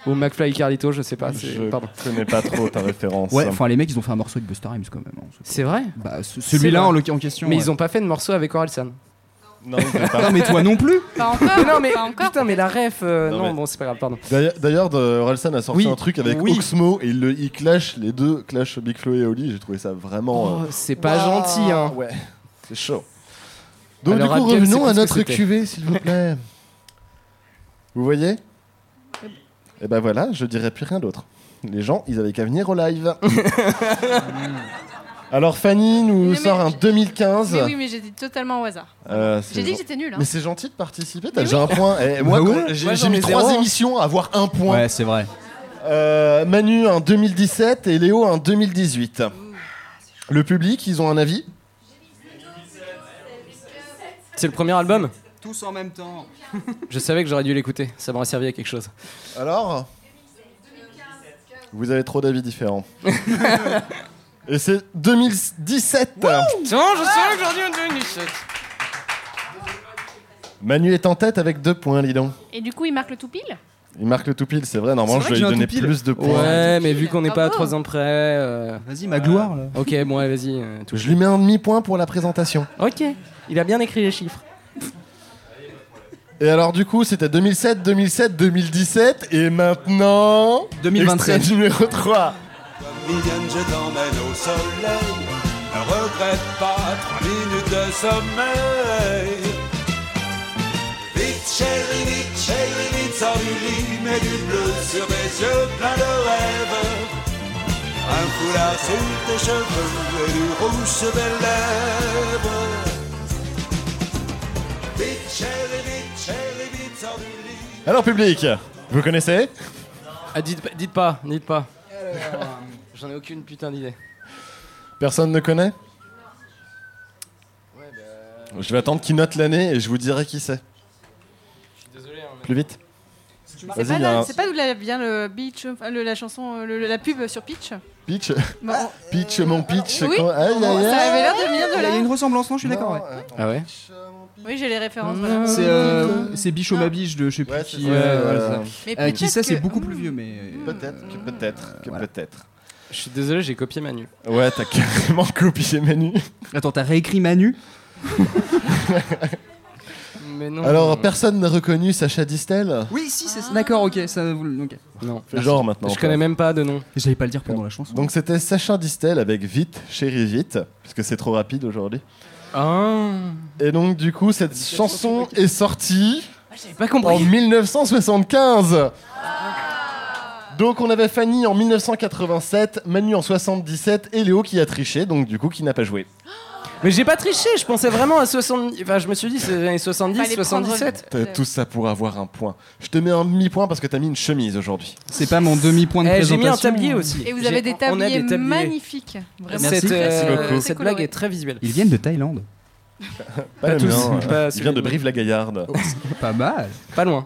[SPEAKER 1] Ou McFly et Carlito, je sais pas. c'est-
[SPEAKER 3] Je
[SPEAKER 1] Pardon.
[SPEAKER 3] connais pas trop ta référence.
[SPEAKER 2] Ouais, enfin les mecs ils ont fait un morceau avec Busta Rhymes quand même. hein.
[SPEAKER 1] C'est vrai?
[SPEAKER 2] Bah ce-
[SPEAKER 1] C'est
[SPEAKER 2] celui-là
[SPEAKER 1] vrai.
[SPEAKER 2] en, le- en question.
[SPEAKER 1] Mais
[SPEAKER 2] ouais.
[SPEAKER 1] ils ont pas fait de morceau avec Orelsan.
[SPEAKER 3] Non,
[SPEAKER 2] mais toi non plus.
[SPEAKER 16] Pas encore.
[SPEAKER 1] Mais non, mais
[SPEAKER 16] pas encore.
[SPEAKER 1] putain, mais la ref. euh,
[SPEAKER 3] Non,
[SPEAKER 1] non,
[SPEAKER 3] mais-
[SPEAKER 1] bon, c'est pas grave, pardon.
[SPEAKER 3] D'ailleurs- D'ailleurs, de- Orelsan a sorti
[SPEAKER 1] Oui,
[SPEAKER 3] un truc avec
[SPEAKER 1] oui.
[SPEAKER 3] Oxmo et il, le- il clash les deux, clash Big Flo et Oli. J'ai trouvé ça vraiment.
[SPEAKER 1] Oh,
[SPEAKER 3] euh,
[SPEAKER 1] c'est pas
[SPEAKER 3] waouh,
[SPEAKER 1] gentil, hein.
[SPEAKER 3] Ouais, c'est chaud. Donc,
[SPEAKER 1] Alors,
[SPEAKER 3] du coup, revenons à notre
[SPEAKER 1] c'était.
[SPEAKER 3] cuvée, s'il vous plaît. Vous voyez Et ben voilà, je dirais plus rien d'autre. Les gens, ils avaient qu'à venir au live. Alors, Fanny nous
[SPEAKER 16] Mais-
[SPEAKER 3] sort un 2015.
[SPEAKER 16] Mais oui, mais j'ai dit totalement au hasard.
[SPEAKER 3] Euh, c'est
[SPEAKER 16] J'ai dit que j'étais nulle. hein.
[SPEAKER 3] Mais c'est gentil de participer, t'as
[SPEAKER 16] Mais
[SPEAKER 3] déjà
[SPEAKER 16] oui.
[SPEAKER 3] un point. Eh, moi,
[SPEAKER 2] Bah ouais.
[SPEAKER 3] j'ai mis trois
[SPEAKER 1] zéro,
[SPEAKER 3] émissions à avoir un point.
[SPEAKER 2] Ouais c'est vrai.
[SPEAKER 3] Euh, Manu en 2017 et Léo en 2018. Le public, ils ont un avis?
[SPEAKER 1] C'est le premier album?
[SPEAKER 2] Tous en même temps.
[SPEAKER 1] Je savais que j'aurais dû l'écouter, ça m'aurait servi à quelque chose.
[SPEAKER 3] Alors? Vous avez trop d'avis différents. et c'est 2017
[SPEAKER 1] Tiens, je savais que j'aurais dû en 2017.
[SPEAKER 3] Manu est en tête avec deux points, dis donc.
[SPEAKER 16] Et du coup, il marque le tout pile
[SPEAKER 3] Il marque le tout pile, c'est vrai, normalement
[SPEAKER 2] C'est
[SPEAKER 3] je
[SPEAKER 2] vrai
[SPEAKER 3] vais lui
[SPEAKER 2] un
[SPEAKER 3] donner
[SPEAKER 2] tout pile.
[SPEAKER 3] plus de points.
[SPEAKER 1] Ouais, mais vu qu'on n'est pas à
[SPEAKER 16] Bravo.
[SPEAKER 1] 3 ans près. euh,
[SPEAKER 2] Vas-y, ma gloire là.
[SPEAKER 1] Ok, bon, ouais, vas-y. euh,
[SPEAKER 3] Je lui mets un demi-point pour la présentation.
[SPEAKER 1] Ok, il a bien écrit les chiffres.
[SPEAKER 3] Et alors du coup, c'était 2007, 2007, 2017 et maintenant
[SPEAKER 2] 2027.
[SPEAKER 3] extrait numéro 3.
[SPEAKER 9] Mignonne, je t'emmène au soleil. Ne regrette pas trois minutes de sommeil. Vite, chérie, vite, chérie, vite, sors du lit, mets du bleu sur tes yeux pleins de rêves. Un foulard sur tes cheveux et du rouge sur tes lèvres. Vite, chérie, vite, chérie, vite, sors du lit.
[SPEAKER 3] Alors public, vous connaissez?
[SPEAKER 1] Ah, dites, pas- dites pas, dites pas. J'en ai aucune putain d'idée.
[SPEAKER 3] Personne ne connaît Je vais attendre qu'il note l'année et je vous dirai qui c'est.
[SPEAKER 1] Désolé, hein,
[SPEAKER 3] Plus vite.
[SPEAKER 16] C'est pas, là-
[SPEAKER 3] un-
[SPEAKER 16] c'est pas d'où vient le beach, le- la chanson, euh, le- la pub sur Pitch
[SPEAKER 3] Pitch
[SPEAKER 16] Bon,
[SPEAKER 3] Pitch, mon pitch.
[SPEAKER 16] Oui,
[SPEAKER 3] quand- Aïe,
[SPEAKER 16] bon,
[SPEAKER 3] aïe,
[SPEAKER 16] ça avait l'air de venir de
[SPEAKER 2] Il y a
[SPEAKER 16] là.
[SPEAKER 2] une ressemblance, non Je suis d'accord, ouais.
[SPEAKER 1] Ah ouais
[SPEAKER 16] Oui, j'ai les références. voilà.
[SPEAKER 2] C'est euh, c'est Bichot ma biche de je sais plus
[SPEAKER 3] Ouais,
[SPEAKER 2] qui. euh, voilà.
[SPEAKER 16] Mais
[SPEAKER 2] Euh, qui ça, c'est
[SPEAKER 16] que-
[SPEAKER 2] beaucoup plus vieux, mais.
[SPEAKER 3] Peut-être, que peut-être, que peut-être.
[SPEAKER 1] Je suis désolé, j'ai copié Manu.
[SPEAKER 3] Ouais, t'as carrément copié Manu.
[SPEAKER 2] Attends, t'as réécrit Manu
[SPEAKER 1] Mais non.
[SPEAKER 3] Alors, personne n'a reconnu Sacha Distel
[SPEAKER 2] Oui, si, c'est ça. D'accord, ok. Ça, vous- ok.
[SPEAKER 1] Non.
[SPEAKER 3] Fais genre maintenant.
[SPEAKER 1] Je connais même pas de nom.
[SPEAKER 2] J'allais pas le dire pendant la chanson.
[SPEAKER 3] Donc c'était Sacha Distel avec Vite, chérie vite, parce que c'est trop rapide aujourd'hui.
[SPEAKER 1] Ah.
[SPEAKER 3] Et donc du coup cette chanson est sortie
[SPEAKER 1] J'avais pas
[SPEAKER 3] en
[SPEAKER 1] compris.
[SPEAKER 3] 1975. Donc on avait Fanny en 1987, Manu en 77 et Léo qui a triché, donc du coup qui n'a pas joué.
[SPEAKER 1] Mais j'ai pas triché, je pensais vraiment à 70. Enfin, je me suis dit, c'est les années 70,
[SPEAKER 16] Fallait prendre-
[SPEAKER 1] 77.
[SPEAKER 3] T'as tout ça pour avoir un point. Je te mets un demi-point parce que t'as mis une chemise aujourd'hui.
[SPEAKER 2] C'est pas mon demi-point de
[SPEAKER 1] Eh, j'ai
[SPEAKER 2] présentation.
[SPEAKER 1] mis un tablier aussi.
[SPEAKER 16] Et vous
[SPEAKER 1] J'ai-
[SPEAKER 16] avez des
[SPEAKER 1] on a
[SPEAKER 16] tabliers,
[SPEAKER 1] des tabliers.
[SPEAKER 16] magnifiques. Vraiment.
[SPEAKER 1] Cette,
[SPEAKER 2] Merci.
[SPEAKER 1] euh, cette blague est très visuelle.
[SPEAKER 2] Ils viennent de Thaïlande.
[SPEAKER 3] Pas,
[SPEAKER 1] Pas tous,
[SPEAKER 3] mien,
[SPEAKER 1] pas
[SPEAKER 3] il
[SPEAKER 1] celui
[SPEAKER 3] vient de
[SPEAKER 1] de-
[SPEAKER 3] Brive-la-Gaillarde.
[SPEAKER 2] Pas mal.
[SPEAKER 1] Pas loin.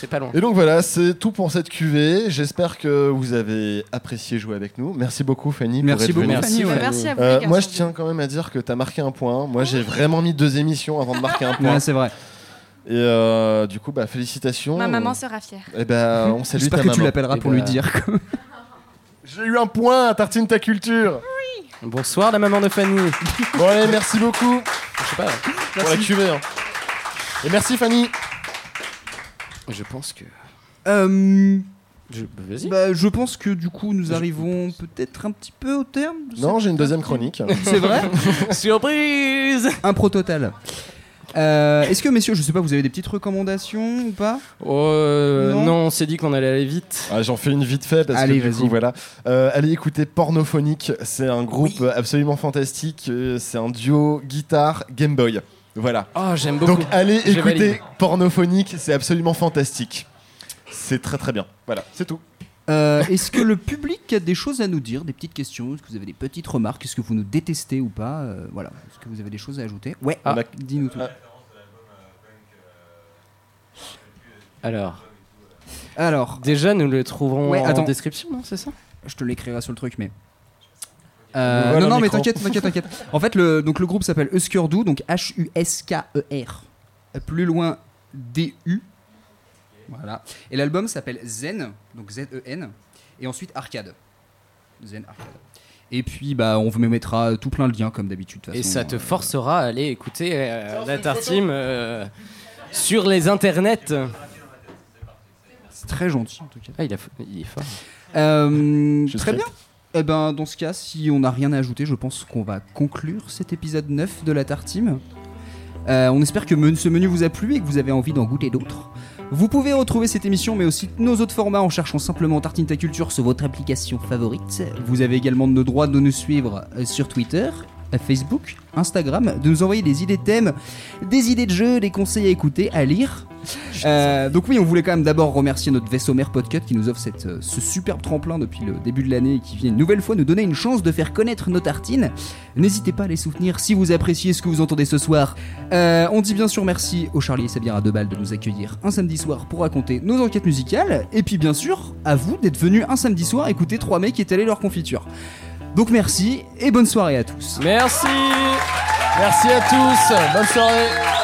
[SPEAKER 1] C'est pas loin.
[SPEAKER 3] Et donc voilà, c'est tout pour cette cuvée. J'espère que vous avez apprécié jouer avec nous. Merci beaucoup Fanny
[SPEAKER 2] Merci
[SPEAKER 3] pour être
[SPEAKER 2] beaucoup,
[SPEAKER 3] venue.
[SPEAKER 1] Merci,
[SPEAKER 2] Fanny. ouais.
[SPEAKER 16] Merci à vous.
[SPEAKER 3] Euh, moi, je tiens quand même à dire que tu as marqué un point. Moi, j'ai vraiment mis deux émissions avant de marquer un point.
[SPEAKER 2] Ouais, c'est vrai.
[SPEAKER 3] Et euh, du coup, bah, félicitations.
[SPEAKER 16] Ma maman sera fière.
[SPEAKER 3] Et ben, on salue ta
[SPEAKER 2] J'espère que tu l'appelleras
[SPEAKER 1] Eh
[SPEAKER 2] pour
[SPEAKER 1] ben-
[SPEAKER 2] lui dire. que-
[SPEAKER 3] J'ai eu un point à Tartine ta culture.
[SPEAKER 1] Bonsoir, la maman de Fanny.
[SPEAKER 3] Bon, allez, merci beaucoup
[SPEAKER 1] Je sais pas.
[SPEAKER 3] pour la cuvée. hein. Et merci Fanny.
[SPEAKER 1] Je pense que.
[SPEAKER 2] Euh,
[SPEAKER 1] Je... Vas-y.
[SPEAKER 2] bah, je pense que du coup, nous arrivons peut-être un petit peu au terme. de
[SPEAKER 3] Non,
[SPEAKER 2] cette
[SPEAKER 3] j'ai une deuxième chronique.
[SPEAKER 2] C'est vrai
[SPEAKER 1] Surprise
[SPEAKER 2] Un pro total. Euh, Est-ce que, messieurs, je sais pas, vous avez des petites recommandations ou pas?
[SPEAKER 1] Oh, euh,
[SPEAKER 2] Non.
[SPEAKER 1] non. on s'est dit qu'on allait aller vite.
[SPEAKER 3] Ah, J'en fais une vite fait parce
[SPEAKER 2] Allez,
[SPEAKER 3] que du
[SPEAKER 2] vas-y.
[SPEAKER 3] coup, voilà. Euh, allez écouter Pornophonique. C'est un groupe absolument fantastique. Euh, C'est un duo guitare Game Boy. Voilà.
[SPEAKER 1] Oh, j'aime beaucoup.
[SPEAKER 3] Donc allez
[SPEAKER 1] Je valide.
[SPEAKER 3] écouter Pornophonique. C'est absolument fantastique. C'est très très bien. Voilà, c'est tout.
[SPEAKER 2] Euh, Est-ce que le public a des choses à nous dire, des petites questions? Est-ce que vous avez des petites remarques? Est-ce que vous nous détestez ou pas? Euh, Voilà. Est-ce que vous avez des choses à ajouter? Ouais,
[SPEAKER 1] Ah.
[SPEAKER 3] A-
[SPEAKER 2] dis-nous tout.
[SPEAKER 1] Alors,
[SPEAKER 2] Alors,
[SPEAKER 1] déjà, nous le trouverons
[SPEAKER 2] Ouais,
[SPEAKER 1] en description, non C'est ça?
[SPEAKER 2] Je te l'écrirai sur le truc, mais. Euh,
[SPEAKER 3] Voilà
[SPEAKER 2] non, non, mais t'inquiète, t'inquiète, t'inquiète. En fait, le, donc, le groupe s'appelle Huskerdoo, donc H-U-S-K-E-R. Plus loin, D-U. Voilà. Et l'album s'appelle Zen, donc Z-E-N. Et ensuite Arcade. Zen Arcade. Et puis, bah, on vous mettra tout plein de liens, comme d'habitude.
[SPEAKER 1] Et ça te forcera à aller écouter euh, la Tartime euh, sur les internets.
[SPEAKER 2] C'est très gentil, en tout cas.
[SPEAKER 1] Ah, il, a, il est fort.
[SPEAKER 2] Euh,
[SPEAKER 3] Je
[SPEAKER 2] très
[SPEAKER 3] serai-
[SPEAKER 2] bien. Eh ben, dans ce cas, si on n'a rien à ajouter, je pense qu'on va conclure cet épisode 9 de la Tartime. Euh, on espère que ce menu vous a plu et que vous avez envie d'en goûter d'autres. Vous pouvez retrouver cette émission, mais aussi nos autres formats en cherchant simplement Tartine ta culture sur votre application favorite. Vous avez également le droit de nous suivre euh, sur Twitter, Facebook, Instagram, de nous envoyer des idées de thèmes, des idées de jeux, des conseils à écouter, à lire. Euh, donc oui, on voulait quand même d'abord remercier notre vaisseau mère Podcut qui nous offre cette, euh, ce superbe tremplin depuis le début de l'année et qui vient une nouvelle fois nous donner une chance de faire connaître nos tartines. N'hésitez pas à les soutenir si vous appréciez ce que vous entendez ce soir. Euh, on dit bien sûr merci au Charlie et Sabir à deux balles de nous accueillir un samedi soir pour raconter nos enquêtes musicales. Et puis bien sûr, à vous d'être venus un samedi soir écouter trois mecs qui étalaient leur confiture. Donc merci et bonne soirée à tous.
[SPEAKER 1] Merci.
[SPEAKER 3] Merci à tous. Bonne soirée.